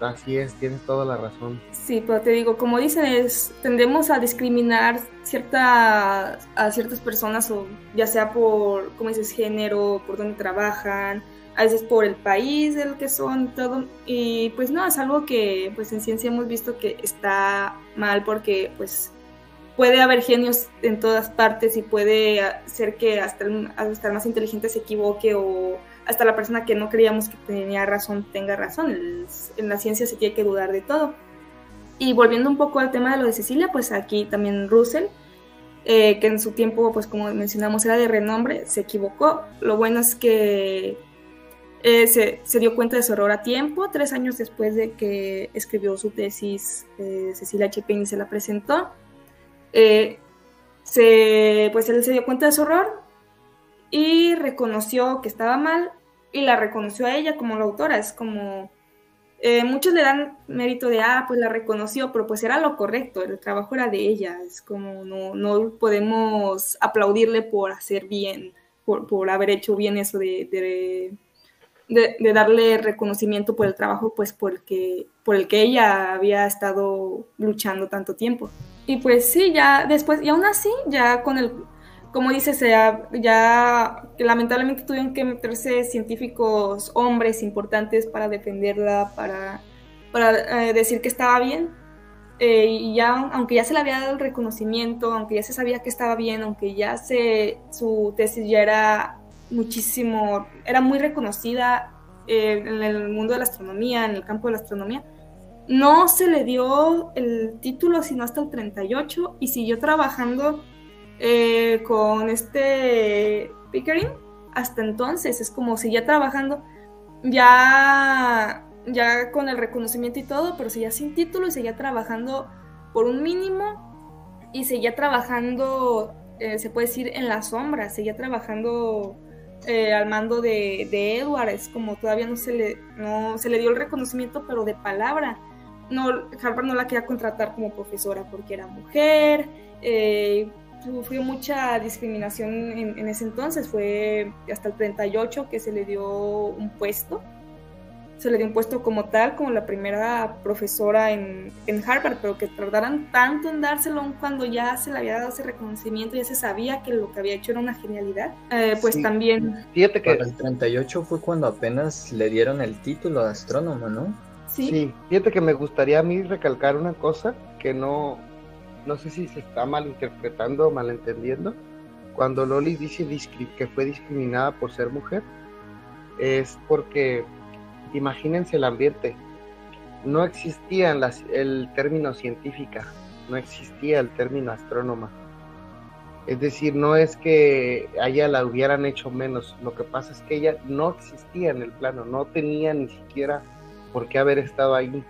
Así es, tienes toda la razón. Sí, pero te digo, como dicen, es, tendemos a discriminar cierta, a ciertas personas, o ya sea por, como dices, género, por dónde trabajan, a veces por el país del que son, todo, y pues no, es algo que pues en ciencia hemos visto que está mal porque pues puede haber genios en todas partes y puede ser que hasta el, hasta el más inteligente se equivoque o hasta la persona que no creíamos que tenía razón tenga razón. En la ciencia se tiene que dudar de todo. Y volviendo un poco al tema de lo de Cecilia, pues aquí también Russell, eh, que en su tiempo, pues como mencionamos, era de renombre, se equivocó. Lo bueno es que eh, se, se, dio cuenta de su error a tiempo, tres años después de que escribió su tesis, eh, Cecilia Chepin se la presentó. se, pues él se dio cuenta de su error, y reconoció que estaba mal y la reconoció a ella como la autora. Es como, eh, muchos le dan mérito de, ah, pues la reconoció, pero pues era lo correcto, el trabajo era de ella. Es como, no, no podemos aplaudirle por hacer bien, por, por haber hecho bien eso de, de, de, darle reconocimiento por el trabajo, pues porque, por el que ella había estado luchando tanto tiempo. Y pues sí, ya después, y aún así, ya con el como dices, ya, ya lamentablemente tuvieron que meterse científicos hombres importantes para defenderla, para, para eh, decir que estaba bien. Eh, y ya, aunque ya se le había dado el reconocimiento, aunque ya se sabía que estaba bien, aunque ya se, su tesis ya era muchísimo, era muy reconocida eh, en el mundo de la astronomía, en el campo de la astronomía, no se le dio el título sino hasta el 38 y siguió trabajando eh, con este Pickering, hasta entonces es como seguía trabajando ya, ya con el reconocimiento y todo, pero seguía sin título y seguía trabajando por un mínimo y seguía trabajando, eh, se puede decir, en la sombra, seguía trabajando eh, al mando de, de, Edward, es como todavía no se, le, no se le dio el reconocimiento, pero de palabra. No, Harvard no la quería contratar como profesora porque era mujer, sufrió mucha discriminación en, ese entonces, fue hasta el 38 que se le dio un puesto, se le dio un puesto como tal, como la primera profesora en, en Harvard, pero que tardaran tanto en dárselo cuando ya se le había dado ese reconocimiento, ya se sabía que lo que había hecho era una genialidad, eh, pues también... Fíjate que... el 38 fue cuando apenas le dieron el título de astrónomo, ¿no? Sí. sí, fíjate que me gustaría a mí recalcar una cosa que no, no sé si se está malinterpretando o malentendiendo, cuando Loli dice que fue discriminada por ser mujer, es porque imagínense el ambiente. No existía el término científica, no existía el término astrónoma. Es decir, no es que a ella la hubieran hecho menos, lo que pasa es que ella no existía en el plano, no tenía ni siquiera por qué haber estado ahí.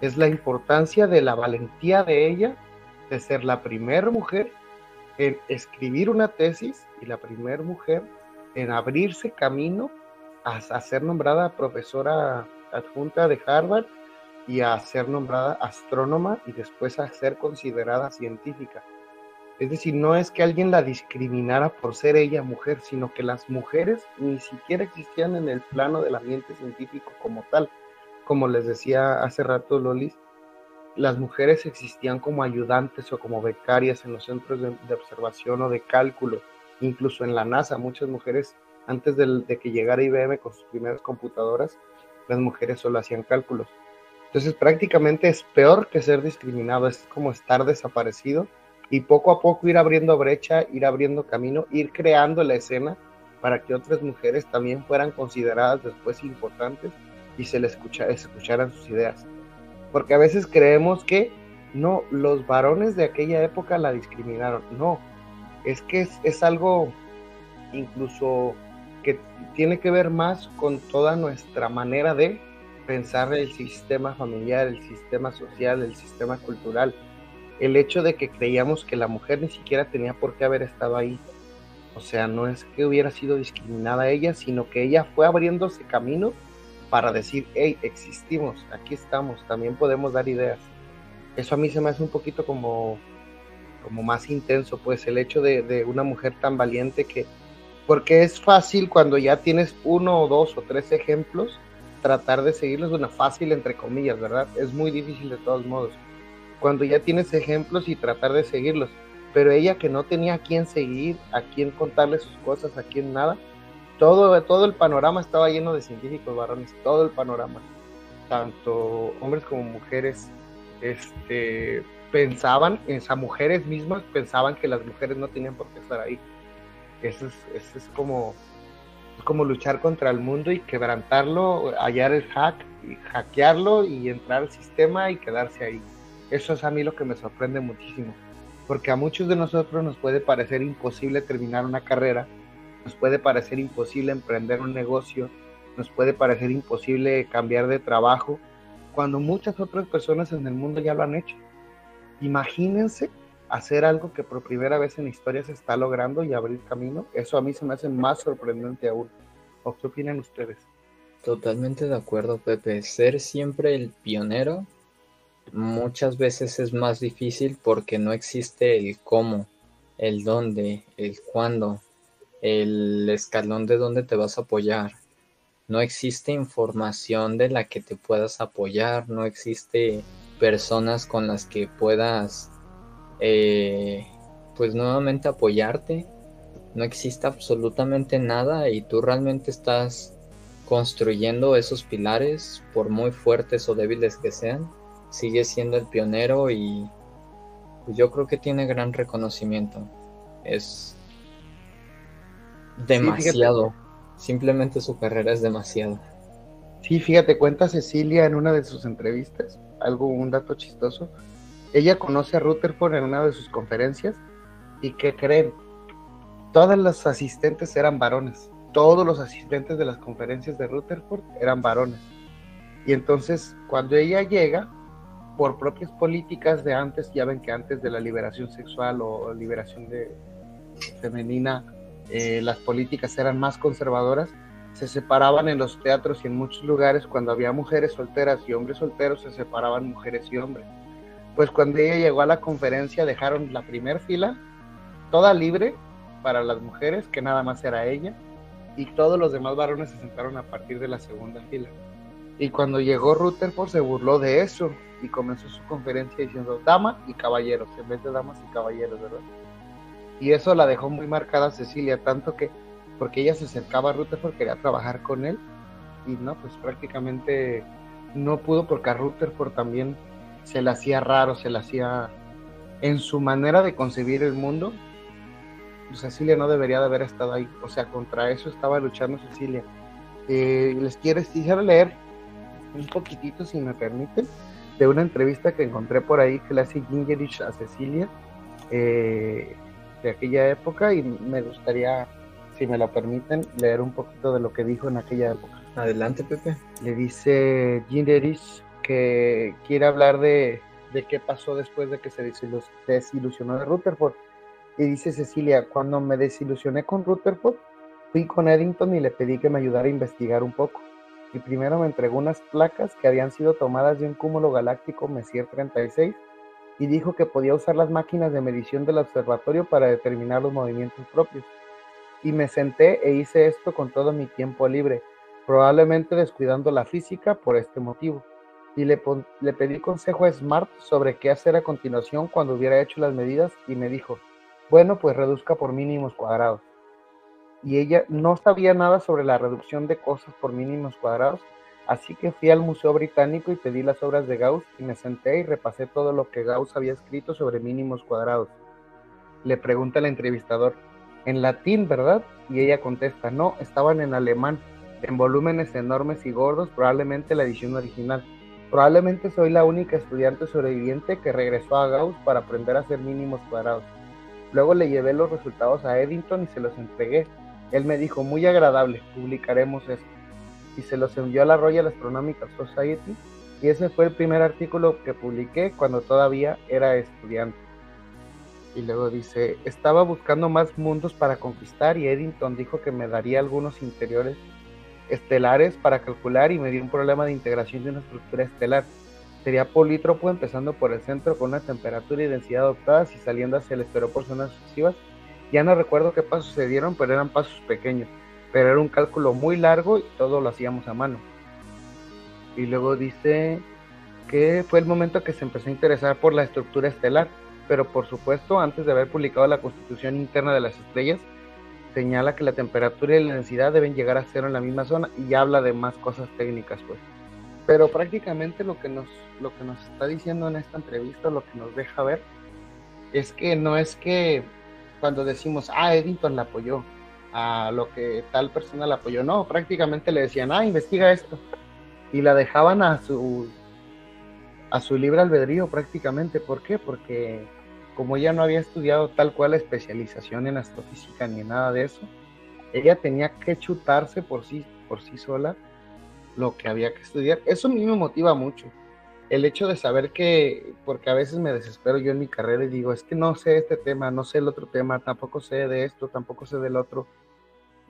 Es la importancia de la valentía de ella de ser la primera mujer en escribir una tesis y la primera mujer en abrirse camino a, ser nombrada profesora adjunta de Harvard y a ser nombrada astrónoma y después a ser considerada científica. Es decir, no es que alguien la discriminara por ser ella mujer, sino que las mujeres ni siquiera existían en el plano del ambiente científico como tal. Como les decía hace rato Lolis, las mujeres existían como ayudantes o como becarias en los centros de, observación o de cálculo, incluso en la NASA, muchas mujeres, antes de, que llegara IBM con sus primeras computadoras, las mujeres solo hacían cálculos. Entonces prácticamente es peor que ser discriminado, es como estar desaparecido y poco a poco ir abriendo brecha, ir abriendo camino, ir creando la escena para que otras mujeres también fueran consideradas después importantes y se les escucharan sus ideas porque a veces creemos que no, los varones de aquella época la discriminaron. No, es que es, algo incluso que tiene que ver más con toda nuestra manera de pensar el sistema familiar, el sistema social, el sistema cultural. El hecho de que creíamos que la mujer ni siquiera tenía por qué haber estado ahí. O sea, no es que hubiera sido discriminada ella, sino que ella fue abriéndose camino para decir, hey, existimos, aquí estamos, también podemos dar ideas. Eso a mí se me hace un poquito como, como más intenso, pues el hecho de, una mujer tan valiente que, porque es fácil cuando ya tienes uno o dos o tres ejemplos, tratar de seguirlos, una fácil entre comillas, ¿verdad? Es muy difícil de todos modos. Cuando ya tienes ejemplos y tratar de seguirlos, pero ella que no tenía a quién seguir, a quién contarle sus cosas, a quién nada, todo, todo el panorama estaba lleno de científicos varones, todo el panorama, tanto hombres como mujeres, este, pensaban, esas mujeres mismas pensaban que las mujeres no tenían por qué estar ahí. Eso es, eso es como, es como luchar contra el mundo y quebrantarlo, hallar el hack, y hackearlo y entrar al sistema y quedarse ahí. Eso es a mí lo que me sorprende muchísimo, porque a muchos de nosotros nos puede parecer imposible terminar una carrera, nos puede parecer imposible emprender un negocio, nos puede parecer imposible cambiar de trabajo, cuando muchas otras personas en el mundo ya lo han hecho. Imagínense hacer algo que por primera vez en la historia se está logrando y abrir camino. Eso a mí se me hace más sorprendente aún. ¿O qué opinan ustedes? Totalmente de acuerdo, Pepe. Ser siempre el pionero muchas veces es más difícil porque no existe el cómo, el dónde, el cuándo, el escalón de dónde te vas a apoyar. No existe información de la que te puedas apoyar, no existe personas con las que puedas eh, pues nuevamente apoyarte. No existe absolutamente nada y tú realmente estás construyendo esos pilares, por muy fuertes o débiles que sean, sigue siendo el pionero y yo creo que tiene gran reconocimiento. Es demasiado. Simplemente su carrera es demasiado. Sí, fíjate, cuenta Cecilia en una de sus entrevistas, algo, un dato chistoso. Ella conoce a Rutherford en una de sus conferencias y que creen, todas las asistentes eran varones todos los asistentes de las conferencias de Rutherford eran varones. Y entonces, cuando ella llega, por propias políticas de antes, ya ven que antes de la liberación sexual o liberación de, femenina, eh, las políticas eran más conservadoras, se separaban en los teatros y en muchos lugares, cuando había mujeres solteras y hombres solteros, se separaban mujeres y hombres. Pues cuando ella llegó a la conferencia, dejaron la primera fila, toda libre para las mujeres, que nada más era ella, y todos los demás varones se sentaron a partir de la segunda fila. Y cuando llegó Rutherford se burló de eso y comenzó su conferencia diciendo dama y caballeros, en vez de damas y caballeros, ¿verdad? Y eso la dejó muy marcada Cecilia, tanto que porque ella se acercaba a Rutherford, quería trabajar con él y no, pues prácticamente no pudo porque a Rutherford también se le hacía raro, se le hacía en su manera de concebir el mundo, Cecilia no debería de haber estado ahí. O sea, contra eso estaba luchando Cecilia. Eh, les quiero, quisiera leer un poquitito, si me permiten, de una entrevista que encontré por ahí que le hace Gingerich a Cecilia eh, de aquella época y me gustaría, si me lo permiten, leer un poquito de lo que dijo en aquella época. Adelante, Pepe. Le dice Gingerich que quiere hablar de, de qué pasó después de que se desilusionó de Rutherford y dice Cecilia, cuando me desilusioné con Rutherford, fui con Eddington y le pedí que me ayudara a investigar un poco. Y primero me entregó unas placas que habían sido tomadas de un cúmulo galáctico Messier 36 y dijo que podía usar las máquinas de medición del observatorio para determinar los movimientos propios. Y me senté e hice esto con todo mi tiempo libre, probablemente descuidando la física por este motivo. Y le, le pedí consejo a Smart sobre qué hacer a continuación cuando hubiera hecho las medidas y me dijo, bueno, pues reduzca por mínimos cuadrados. Y ella no sabía nada sobre la reducción de cosas por mínimos cuadrados, así que fui al Museo Británico y pedí las obras de Gauss y me senté y repasé todo lo que Gauss había escrito sobre mínimos cuadrados. Le pregunta el entrevistador, en latín, ¿verdad? Y ella contesta, no, estaban en alemán, en volúmenes enormes y gordos, probablemente la edición original. Probablemente soy la única estudiante sobreviviente que regresó a Gauss para aprender a hacer mínimos cuadrados. Luego le llevé los resultados a Eddington y se los entregué. Él me dijo, muy agradable, publicaremos esto. Y se los envió a la Royal Astronomical Society y ese fue el primer artículo que publiqué cuando todavía era estudiante. Y luego dice, estaba buscando más mundos para conquistar y Eddington dijo que me daría algunos interiores estelares para calcular y me dio un problema de integración de una estructura estelar sería polítropo empezando por el centro con una temperatura y densidad adoptadas y saliendo hacia el exterior por zonas sucesivas. Ya no recuerdo qué pasos se dieron, pero eran pasos pequeños. Pero era un cálculo muy largo y todo lo hacíamos a mano. Y luego dice que fue el momento que se empezó a interesar por la estructura estelar, pero por supuesto antes de haber publicado la constitución interna de las estrellas, señala que la temperatura y la densidad deben llegar a cero en la misma zona y habla de más cosas técnicas, pues. Pero prácticamente lo que nos, lo que nos está diciendo en esta entrevista, lo que nos deja ver, es que no es que cuando decimos, ah, Eddington la apoyó, a lo que tal persona la apoyó, no, prácticamente le decían, ah, investiga esto, y la dejaban a su, a su libre albedrío prácticamente, ¿por qué? Porque como ella no había estudiado tal cual la especialización en astrofísica ni nada de eso, ella tenía que chutarse por sí, por sí sola lo que había que estudiar. Eso a mí me motiva mucho. El hecho de saber que, porque a veces me desespero yo en mi carrera y digo, es que no sé este tema, no sé el otro tema, tampoco sé de esto, tampoco sé del otro.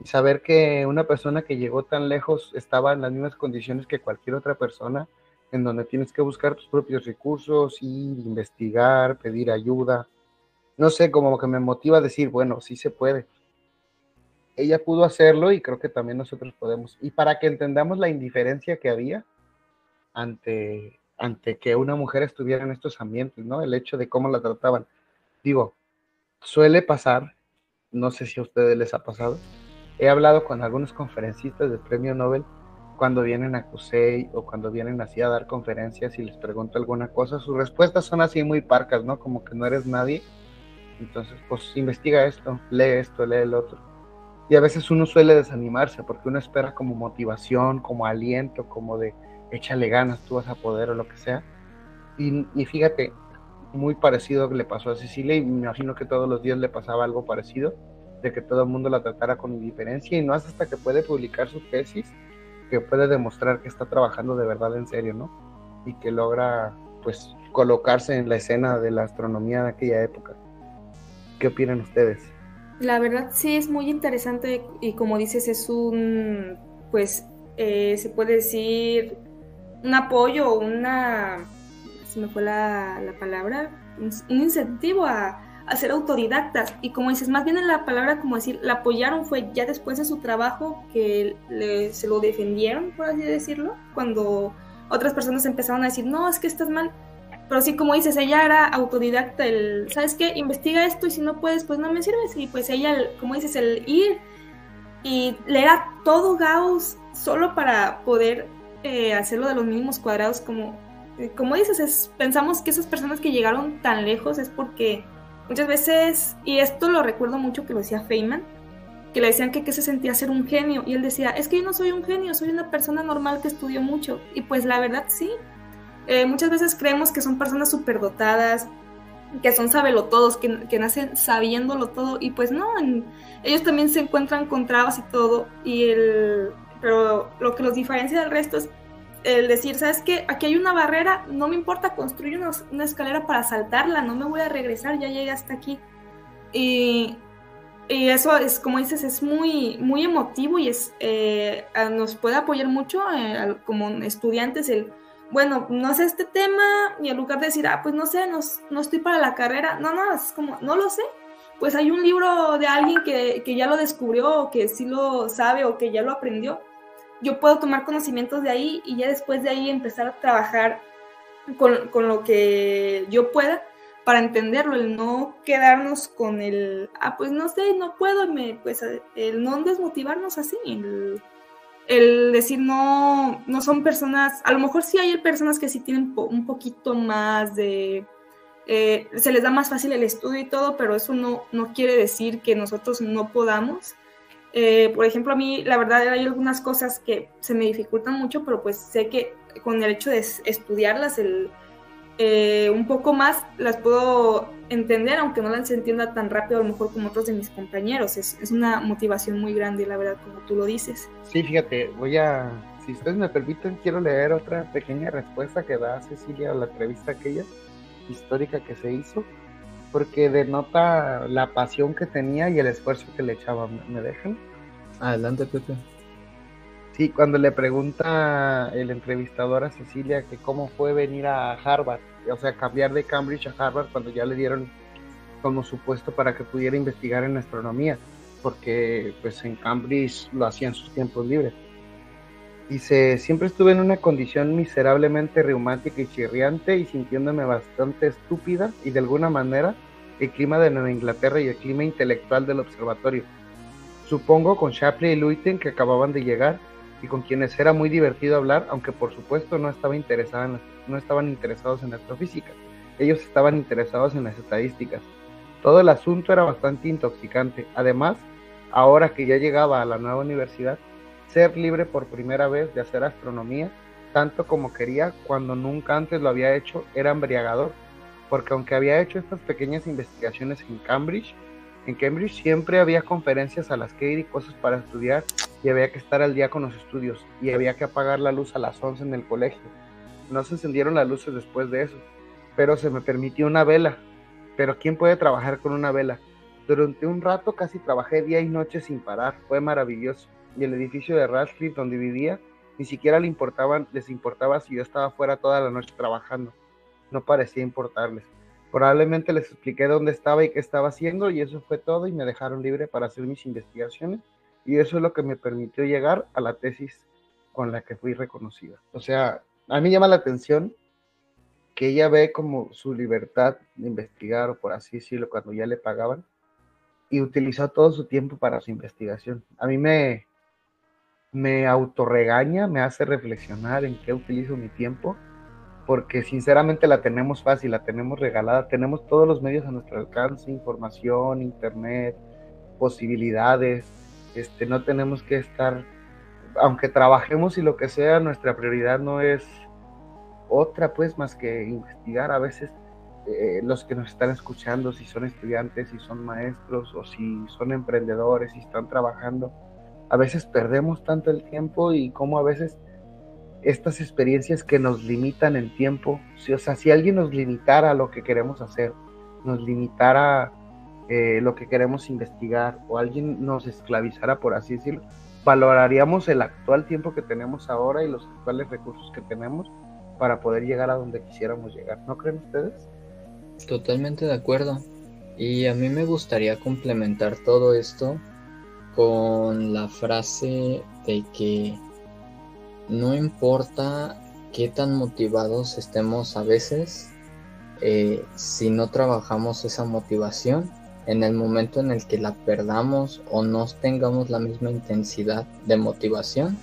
Saber que una persona que llegó tan lejos estaba en las mismas condiciones que cualquier otra persona, en donde tienes que buscar tus propios recursos, ir, investigar, pedir ayuda. No sé, como que me motiva a decir, bueno, sí se puede ella pudo hacerlo y creo que también nosotros podemos. Y para que entendamos la indiferencia que había ante, ante que una mujer estuviera en estos ambientes, ¿no? El hecho de cómo la trataban. Digo, suele pasar, no sé si a ustedes les ha pasado, he hablado con algunos conferencistas del premio Nobel cuando vienen a CUSEI o cuando vienen así a dar conferencias y les pregunto alguna cosa, sus respuestas son así muy parcas, ¿no? Como que no eres nadie. Entonces, pues investiga esto, lee esto, lee el otro y a veces uno suele desanimarse porque uno espera como motivación, como aliento, como de échale ganas, tú vas a poder o lo que sea. Y, fíjate, muy parecido que le pasó a Cecilia y me imagino que todos los días le pasaba algo parecido, de que todo el mundo la tratara con indiferencia y no es hasta que puede publicar su tesis que puede demostrar que está trabajando de verdad en serio, ¿no? Y que logra pues colocarse en la escena de la astronomía de aquella época. ¿Qué opinan ustedes? La verdad sí es muy interesante y como dices es un, pues, eh, se puede decir un apoyo una, se me fue la, palabra, un, incentivo a, a, ser autodidactas. Y como dices, más bien en la palabra como decir, la apoyaron fue ya después de su trabajo que se lo defendieron, por así decirlo, cuando otras personas empezaron a decir, no, es que estás mal, pero sí, como dices, ella era autodidacta, el, ¿sabes qué? Investiga esto y si no puedes, pues no me sirves. Y pues ella, como dices, el ir y leer a todo Gauss solo para poder eh, hacerlo de los mínimos cuadrados, como, eh, como dices, es, pensamos que esas personas que llegaron tan lejos es porque muchas veces, y esto lo recuerdo mucho que lo decía Feynman, que le decían que, que se sentía ser un genio, y él decía, es que yo no soy un genio, soy una persona normal que estudió mucho. Y pues la verdad sí, eh, muchas veces creemos que son personas superdotadas, que son sabelotodos, que, que nacen sabiéndolo todo, y pues no, ellos también se encuentran con trabas y todo, y el, pero lo que los diferencia del resto es el decir, ¿sabes qué? Aquí hay una barrera, no me importa construir una, escalera para saltarla, no me voy a regresar, ya llegué hasta aquí. Y, eso es, como dices, es muy, muy emotivo y es, eh, nos puede apoyar mucho eh, como estudiantes el bueno, no sé este tema, y en lugar de decir, ah, pues no sé, no, no estoy para la carrera, no, no, es como, no lo sé, pues hay un libro de alguien que, que, ya lo descubrió, o que sí lo sabe, o que ya lo aprendió. Yo puedo tomar conocimientos de ahí y ya después de ahí empezar a trabajar con, con lo que yo pueda para entenderlo, el no quedarnos con el, ah, pues no sé, no puedo, me, pues el no desmotivarnos así, el, el decir no, no son personas, a lo mejor sí hay personas que sí tienen un poquito más de, eh, se les da más fácil el estudio y todo, pero eso no, no quiere decir que nosotros no podamos. Eh, por ejemplo, a mí la verdad hay algunas cosas que se me dificultan mucho, pero pues sé que con el hecho de estudiarlas el, eh, un poco más las puedo entender, aunque no las entienda tan rápido a lo mejor como otros de mis compañeros. Es, es, una motivación muy grande, la verdad, como tú lo dices. Sí, fíjate, voy a, si ustedes me permiten, quiero leer otra pequeña respuesta que da Cecilia a la entrevista aquella histórica que se hizo, porque denota la pasión que tenía y el esfuerzo que le echaba. ¿Me dejan? Adelante, Pepe. Sí, cuando le pregunta el entrevistador a Cecilia que cómo fue venir a Harvard, o sea, cambiar de Cambridge a Harvard cuando ya le dieron como supuesto para que pudiera investigar en astronomía, porque pues en Cambridge lo hacía en sus tiempos libres. Dice, siempre estuve en una condición miserablemente reumática y chirriante y sintiéndome bastante estúpida y de alguna manera el clima de Nueva Inglaterra y el clima intelectual del observatorio supongo con Shapley y Luiten que acababan de llegar y con quienes era muy divertido hablar, aunque por supuesto no, estaba interesada no estaban interesados en astrofísica, ellos estaban interesados en las estadísticas. Todo el asunto era bastante intoxicante. Además, ahora que ya llegaba a la nueva universidad, ser libre por primera vez de hacer astronomía, tanto como quería cuando nunca antes lo había hecho, era embriagador, porque aunque había hecho estas pequeñas investigaciones en Cambridge, en Cambridge siempre había conferencias a las que ir y cosas para estudiar y había que estar al día con los estudios y había que apagar la luz a las 11 en el colegio. No se encendieron las luces después de eso, pero se me permitió una vela. Pero ¿quién puede trabajar con una vela? Durante un rato casi trabajé día y noche sin parar, fue maravilloso. Y el edificio de Radcliffe donde vivía ni siquiera le importaban, les importaba si yo estaba fuera toda la noche trabajando. No parecía importarles. Probablemente les expliqué dónde estaba y qué estaba haciendo y eso fue todo y me dejaron libre para hacer mis investigaciones y eso es lo que me permitió llegar a la tesis con la que fui reconocida. O sea, a mí llama la atención que ella ve como su libertad de investigar o por así decirlo cuando ya le pagaban y utilizó todo su tiempo para su investigación. A mí me, me autorregaña, me hace reflexionar en qué utilizo mi tiempo porque sinceramente la tenemos fácil, la tenemos regalada, tenemos todos los medios a nuestro alcance, información, internet, posibilidades, este, no tenemos que estar, aunque trabajemos y lo que sea, nuestra prioridad no es otra pues más que investigar. A veces eh, los que nos están escuchando, si son estudiantes, si son maestros o si son emprendedores, si están trabajando, a veces perdemos tanto el tiempo y como a veces estas experiencias que nos limitan en tiempo, si, o sea, si alguien nos limitara lo que queremos hacer, nos limitara eh, lo que queremos investigar o alguien nos esclavizara, por así decirlo, valoraríamos el actual tiempo que tenemos ahora y los actuales recursos que tenemos para poder llegar a donde quisiéramos llegar. ¿No creen ustedes? Totalmente de acuerdo. Y a mí me gustaría complementar todo esto con la frase de que no importa qué tan motivados estemos a veces, eh, si no trabajamos esa motivación, en el momento en el que la perdamos o no tengamos la misma intensidad de motivación,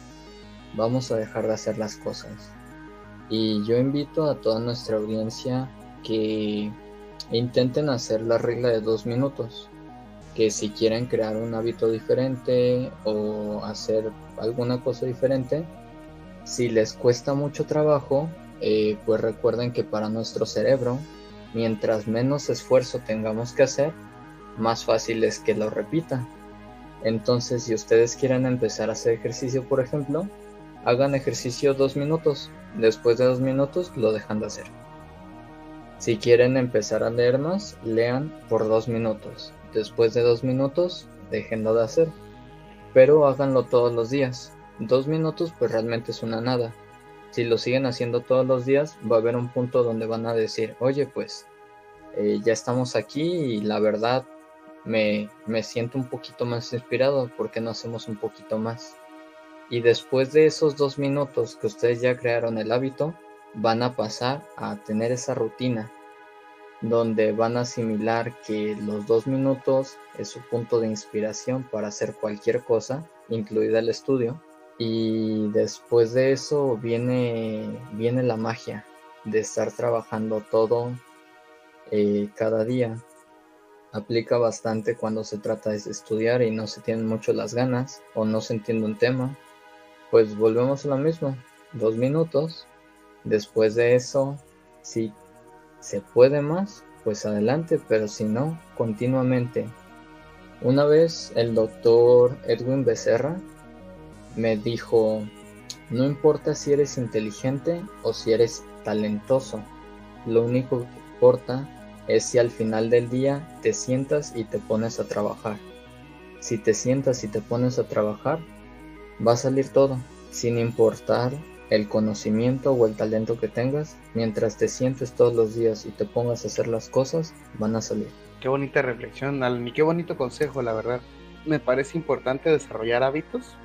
vamos a dejar de hacer las cosas. Y yo invito a toda nuestra audiencia que intenten hacer la regla de dos minutos. Que si quieren crear un hábito diferente o hacer alguna cosa diferente, si les cuesta mucho trabajo, eh, pues recuerden que para nuestro cerebro, mientras menos esfuerzo tengamos que hacer, más fácil es que lo repita. Entonces, si ustedes quieren empezar a hacer ejercicio, por ejemplo, hagan ejercicio dos minutos. Después de dos minutos lo dejan de hacer. Si quieren empezar a leer más, lean por dos minutos. Después de dos minutos, déjenlo de hacer. Pero háganlo todos los días. Dos minutos pues realmente es una nada. Si lo siguen haciendo todos los días, va a haber un punto donde van a decir, oye pues, eh, ya estamos aquí y la verdad me, me siento un poquito más inspirado porque no hacemos un poquito más. Y después de esos dos minutos que ustedes ya crearon el hábito, van a pasar a tener esa rutina donde van a asimilar que los dos minutos es su punto de inspiración para hacer cualquier cosa, incluida el estudio. Y después de eso viene, viene la magia de estar trabajando todo eh, cada día. Aplica bastante cuando se trata de estudiar y no se tienen mucho las ganas o no se entiende un tema. Pues volvemos a lo mismo, dos minutos. Después de eso, si se puede más, pues adelante, pero si no, continuamente. Una vez el doctor Edwin Becerra me dijo, no importa si eres inteligente o si eres talentoso, lo único que importa es si al final del día te sientas y te pones a trabajar. Si te sientas y te pones a trabajar, va a salir todo, sin importar el conocimiento o el talento que tengas, mientras te sientes todos los días y te pongas a hacer las cosas, van a salir. Qué bonita reflexión, Alan, y qué bonito consejo, la verdad. Me parece importante desarrollar hábitos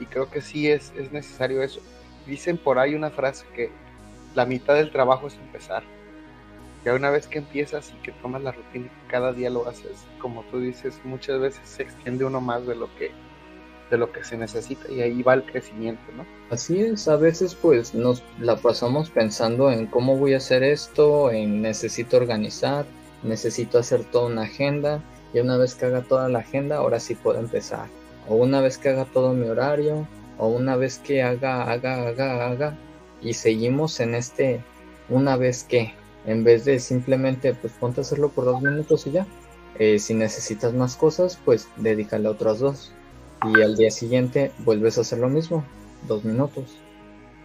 y creo que sí es, es necesario eso. Dicen por ahí una frase que la mitad del trabajo es empezar. Ya una vez que empiezas y que tomas la rutina y cada día lo haces, como tú dices, muchas veces se extiende uno más de lo que de lo que se necesita y ahí va el crecimiento, ¿no? Así es, a veces pues nos la pasamos pensando en cómo voy a hacer esto, en necesito organizar, necesito hacer toda una agenda y una vez que haga toda la agenda ahora sí puedo empezar. O una vez que haga todo mi horario, o una vez que haga, haga, haga, haga y seguimos en este una vez que, en vez de simplemente pues ponte a hacerlo por dos minutos y ya. Eh, si necesitas más cosas, pues dedícale a otras dos. Y al día siguiente vuelves a hacer lo mismo, dos minutos.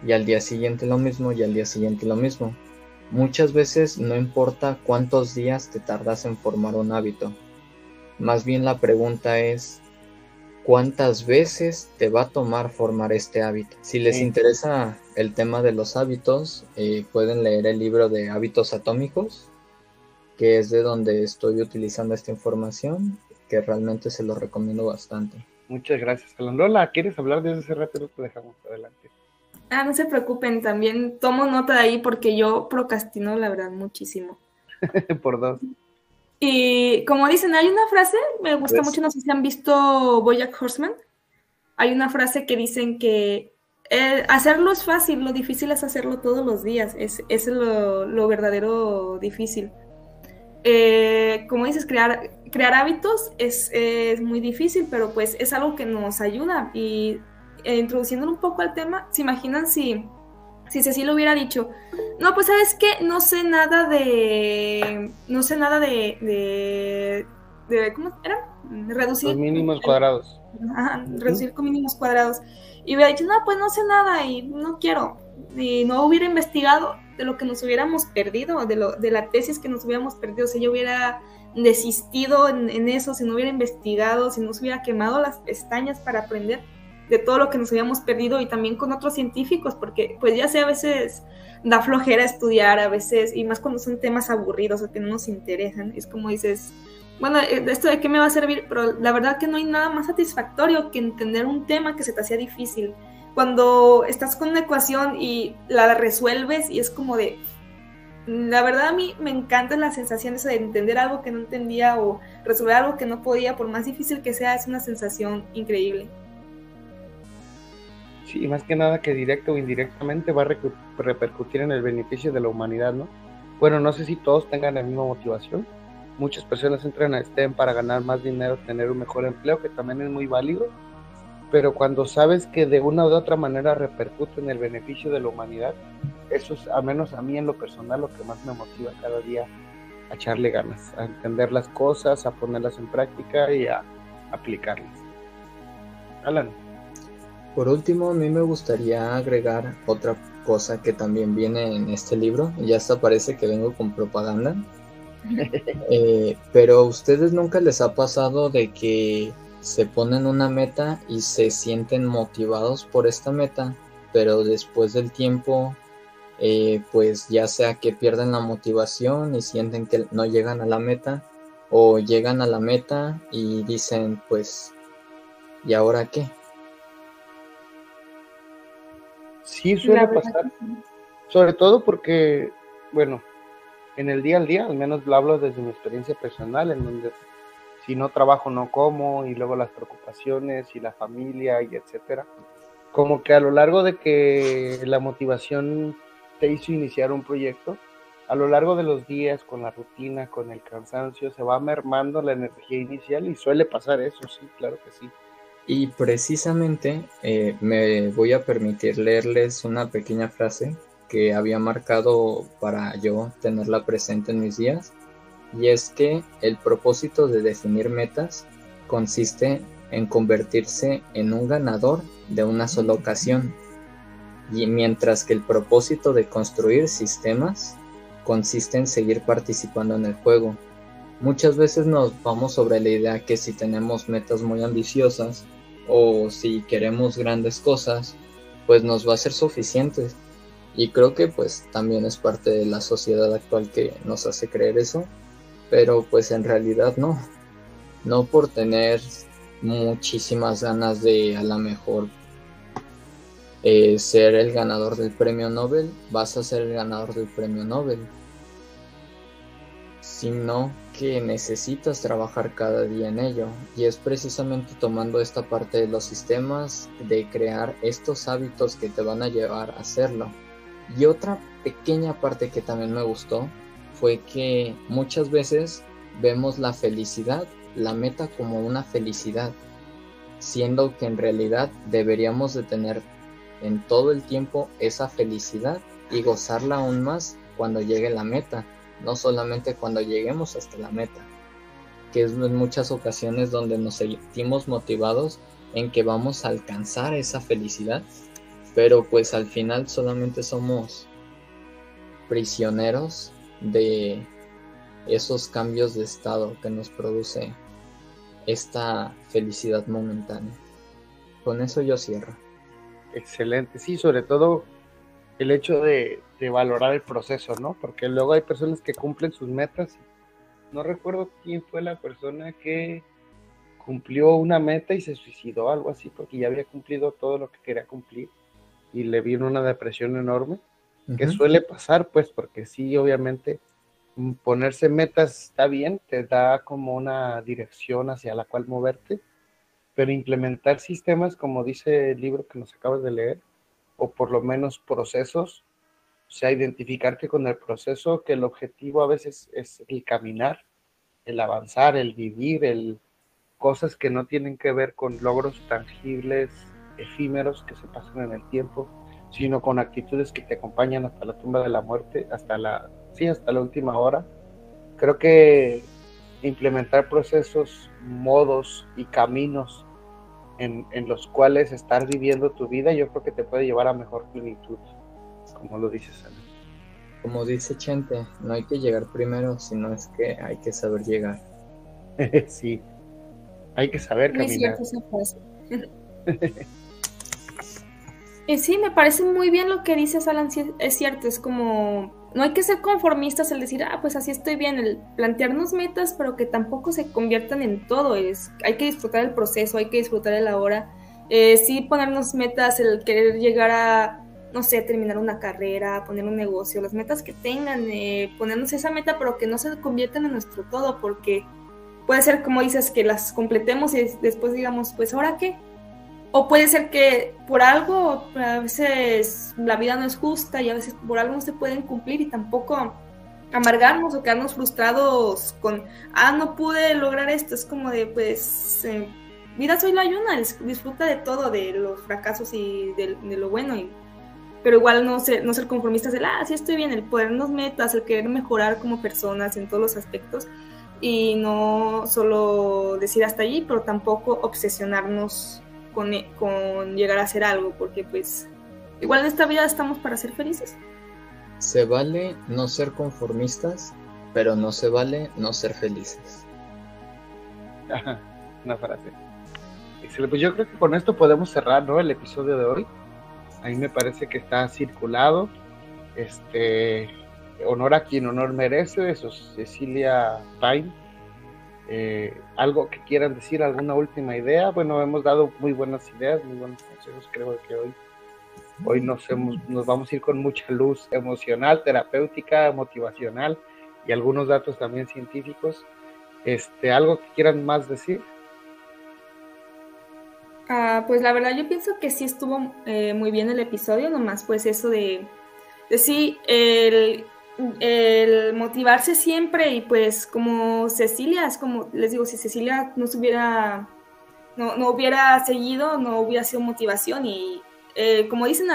Y al día siguiente lo mismo y al día siguiente lo mismo. Muchas veces no importa cuántos días te tardas en formar un hábito. Más bien la pregunta es, ¿cuántas veces te va a tomar formar este hábito? Si les interesa el tema de los hábitos, eh, pueden leer el libro de hábitos atómicos, que es de donde estoy utilizando esta información, que realmente se lo recomiendo bastante. Muchas gracias, Lola. ¿Quieres hablar de ese rato? Lo dejamos adelante. Ah, no se preocupen, también tomo nota de ahí porque yo procrastino, la verdad, muchísimo. Por dos. Y como dicen, hay una frase, me gusta mucho, no sé si han visto Bojack Horseman. Hay una frase que dicen que eh, hacerlo es fácil, lo difícil es hacerlo todos los días, es, es lo, lo verdadero difícil. Eh, como dices, crear, crear hábitos es, muy difícil, pero pues es algo que nos ayuda. Y eh, introduciéndolo un poco al tema, ¿se imaginan si, si Cecilia hubiera dicho, no, pues sabes que no sé nada de, no sé nada de, de, ¿cómo era? Reducir. Los mínimos cuadrados. reducir con mínimos cuadrados. Y hubiera dicho, no, pues no sé nada y no quiero. Y no hubiera investigado, de lo que nos hubiéramos perdido, de, lo, de la tesis que nos hubiéramos perdido, si yo hubiera desistido en, eso, si no hubiera investigado, si no se hubiera quemado las pestañas para aprender de todo lo que nos habíamos perdido y también con otros científicos, porque pues ya sé, a veces da flojera estudiar, a veces, y más cuando son temas aburridos o que no nos interesan, es como dices, bueno, eh, ¿esto de qué me va a servir? Pero la verdad que no hay nada más satisfactorio que entender un tema que se te hacía difícil cuando estás con una ecuación y la resuelves y es como de, la verdad a mí me encanta la sensación de entender algo que no entendía o resolver algo que no podía, por más difícil que sea, es una sensación increíble. Sí, más que nada que directo o indirectamente va a repercutir en el beneficio de la humanidad, ¿no? Bueno, no sé si todos tengan la misma motivación. Muchas personas entran a STEM para ganar más dinero, tener un mejor empleo, que también es muy válido pero cuando sabes que de una u otra manera repercute en el beneficio de la humanidad, eso es, al menos a mí en lo personal, lo que más me motiva cada día a echarle ganas, a entender las cosas, a ponerlas en práctica y a aplicarlas. Alan. Por último, a mí me gustaría agregar otra cosa que también viene en este libro, y ya hasta parece que vengo con propaganda. Eh, pero a ustedes nunca les ha pasado de que se ponen una meta y se sienten motivados por esta meta, pero después del tiempo, eh, pues ya sea que pierden la motivación y sienten que no llegan a la meta, o llegan a la meta y dicen, pues, ¿y ahora qué? Sí, suele pasar. Sobre todo porque, bueno, en el día al día, al menos lo hablo desde mi experiencia personal, en donde si no trabajo no como y luego las preocupaciones y la familia y etcétera. Como que a lo largo de que la motivación te hizo iniciar un proyecto, a lo largo de los días con la rutina, con el cansancio, se va mermando la energía inicial y suele pasar eso, sí, claro que sí. Y precisamente eh, me voy a permitir leerles una pequeña frase que había marcado para yo tenerla presente en mis días y es que el propósito de definir metas consiste en convertirse en un ganador de una sola ocasión, y mientras que el propósito de construir sistemas consiste en seguir participando en el juego. Muchas veces nos vamos sobre la idea que si tenemos metas muy ambiciosas o si queremos grandes cosas, pues nos va a ser suficiente. Y creo que pues también es parte de la sociedad actual que nos hace creer eso pero pues en realidad no. No por tener muchísimas ganas de a lo mejor eh, ser el ganador del premio Nobel, vas a ser el ganador del premio Nobel. sino que necesitas trabajar cada día en ello. Y es precisamente tomando esta parte de los sistemas de crear estos hábitos que te van a llevar a hacerlo. Y otra pequeña parte que también me gustó fue que muchas veces vemos la felicidad, la meta como una felicidad, siendo que en realidad deberíamos de tener en todo el tiempo esa felicidad y gozarla aún más cuando llegue la meta, no solamente cuando lleguemos hasta la meta, que es en muchas ocasiones donde nos sentimos motivados en que vamos a alcanzar esa felicidad, pero pues al final solamente somos prisioneros de esos cambios de estado que nos produce esta felicidad momentánea. Con eso yo cierro. Excelente, sí, sobre todo el hecho de, valorar el proceso, ¿no? Porque luego hay personas que cumplen sus metas. No recuerdo quién fue la persona que cumplió una meta y se suicidó, algo así, porque ya había cumplido todo lo que quería cumplir y le vino una depresión enorme, que suele pasar, pues, porque sí, obviamente, ponerse metas está bien, te da como una dirección hacia la cual moverte, pero implementar sistemas, como dice el libro que nos acabas de leer, o por lo menos procesos, sea, identificarte con el proceso, que el objetivo a veces es el caminar, el avanzar, el vivir, el cosas que no tienen que ver con logros tangibles, efímeros que se pasan en el tiempo, sino con actitudes que te acompañan hasta la tumba de la muerte, hasta la, sí, hasta la última hora. Creo que implementar procesos, modos y caminos en, los cuales estar viviendo tu vida, yo creo que te puede llevar a mejor plenitud, como lo dices, Ana. Como dice Chente, no hay que llegar primero, sino es que hay que saber llegar. sí, hay que saber caminar. y sí, me parece muy bien lo que dices, Alan, es cierto, es como no hay que ser conformistas el decir, ah, pues así estoy bien, el plantearnos metas, pero que tampoco se conviertan en todo. Es, hay que disfrutar el proceso, hay que disfrutar el ahora. Eh, sí ponernos metas, el querer llegar a, no sé, terminar una carrera, poner un negocio, las metas que tengan, eh, ponernos esa meta, pero que no se conviertan en nuestro todo, porque puede ser, como dices, que las completemos y después digamos, pues ahora qué, o puede ser que por algo, a veces la vida no es justa y a veces por algo no se pueden cumplir y tampoco amargarnos o quedarnos frustrados con, ah, no pude lograr esto. Es como de, pues, eh, soy la ayuna, disfruta de todo, de los fracasos y de, lo bueno. Pero igual no ser, no ser conformistas, el, ah, sí estoy bien, el ponernos metas, el querer mejorar como personas en todos los aspectos y no solo decir hasta allí, pero tampoco obsesionarnos e, con, llegar a hacer algo, porque pues igual en esta vida estamos para ser felices. Se vale no ser conformistas, pero no se vale no ser felices. una frase. Excelente, pues yo creo que con esto podemos cerrar ¿no? el episodio de hoy. A mí me parece que está circulado. Este, honor a quien honor merece, eso es Cecilia Time eh, algo que quieran decir, alguna última idea. Bueno, hemos dado muy buenas ideas, muy buenos consejos. Creo que hoy, hoy nos, nos vamos a ir con mucha luz emocional, terapéutica, motivacional y algunos datos también científicos. Este, ¿Algo que quieran más decir? Ah, pues la verdad yo pienso que sí estuvo eh, muy bien el episodio, nomás pues eso de, de sí, el el motivarse siempre y pues como Cecilia, es como les digo, si Cecilia no hubiera, no, no hubiera seguido, no hubiera sido motivación y eh, como dicen,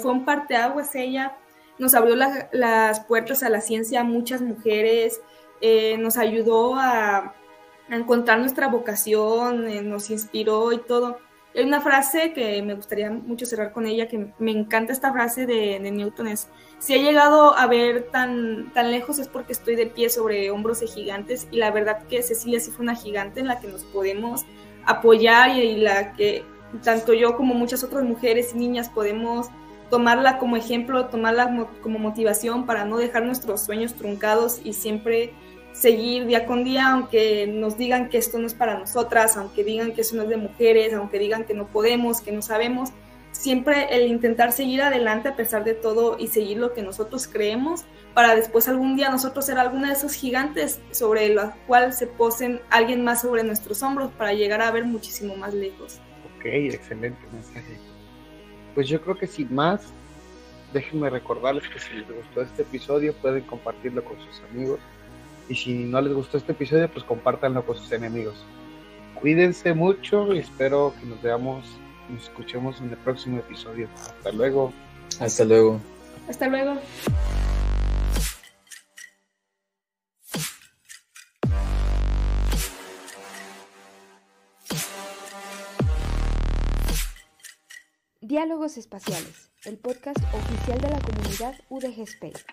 fue un parteaguas ella, nos abrió las puertas a la ciencia a muchas mujeres, eh, nos ayudó a, encontrar nuestra vocación, eh, nos inspiró y todo. Hay una frase que me gustaría mucho cerrar con ella, que me encanta esta frase de, Newton, es, si he llegado a ver tan, tan lejos es porque estoy de pie sobre hombros de gigantes y la verdad que Cecilia sí fue una gigante en la que nos podemos apoyar y, la que tanto yo como muchas otras mujeres y niñas podemos tomarla como ejemplo, tomarla como motivación para no dejar nuestros sueños truncados y siempre seguir día con día, aunque nos digan que esto no es para nosotras, aunque digan que eso no es de mujeres, aunque digan que no podemos, que no sabemos, siempre el intentar seguir adelante a pesar de todo y seguir lo que nosotros creemos para después algún día nosotros ser alguna de esos gigantes sobre la cual se posen alguien más sobre nuestros hombros para llegar a ver muchísimo más lejos. Ok, excelente mensaje. Pues yo creo que sin más, déjenme recordarles que si les gustó este episodio pueden compartirlo con sus amigos y si no les gustó este episodio pues compártanlo con sus enemigos. Cuídense mucho y espero que nos veamos nos escuchemos en el próximo episodio. Hasta luego. Hasta luego. Hasta luego. Diálogos Espaciales, el podcast oficial de la comunidad UDG Space.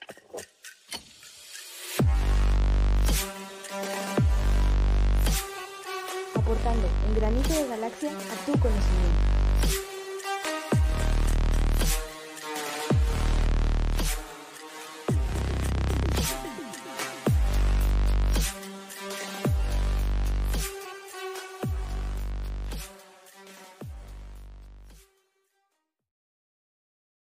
Aportando un granito de galaxia a tu conocimiento.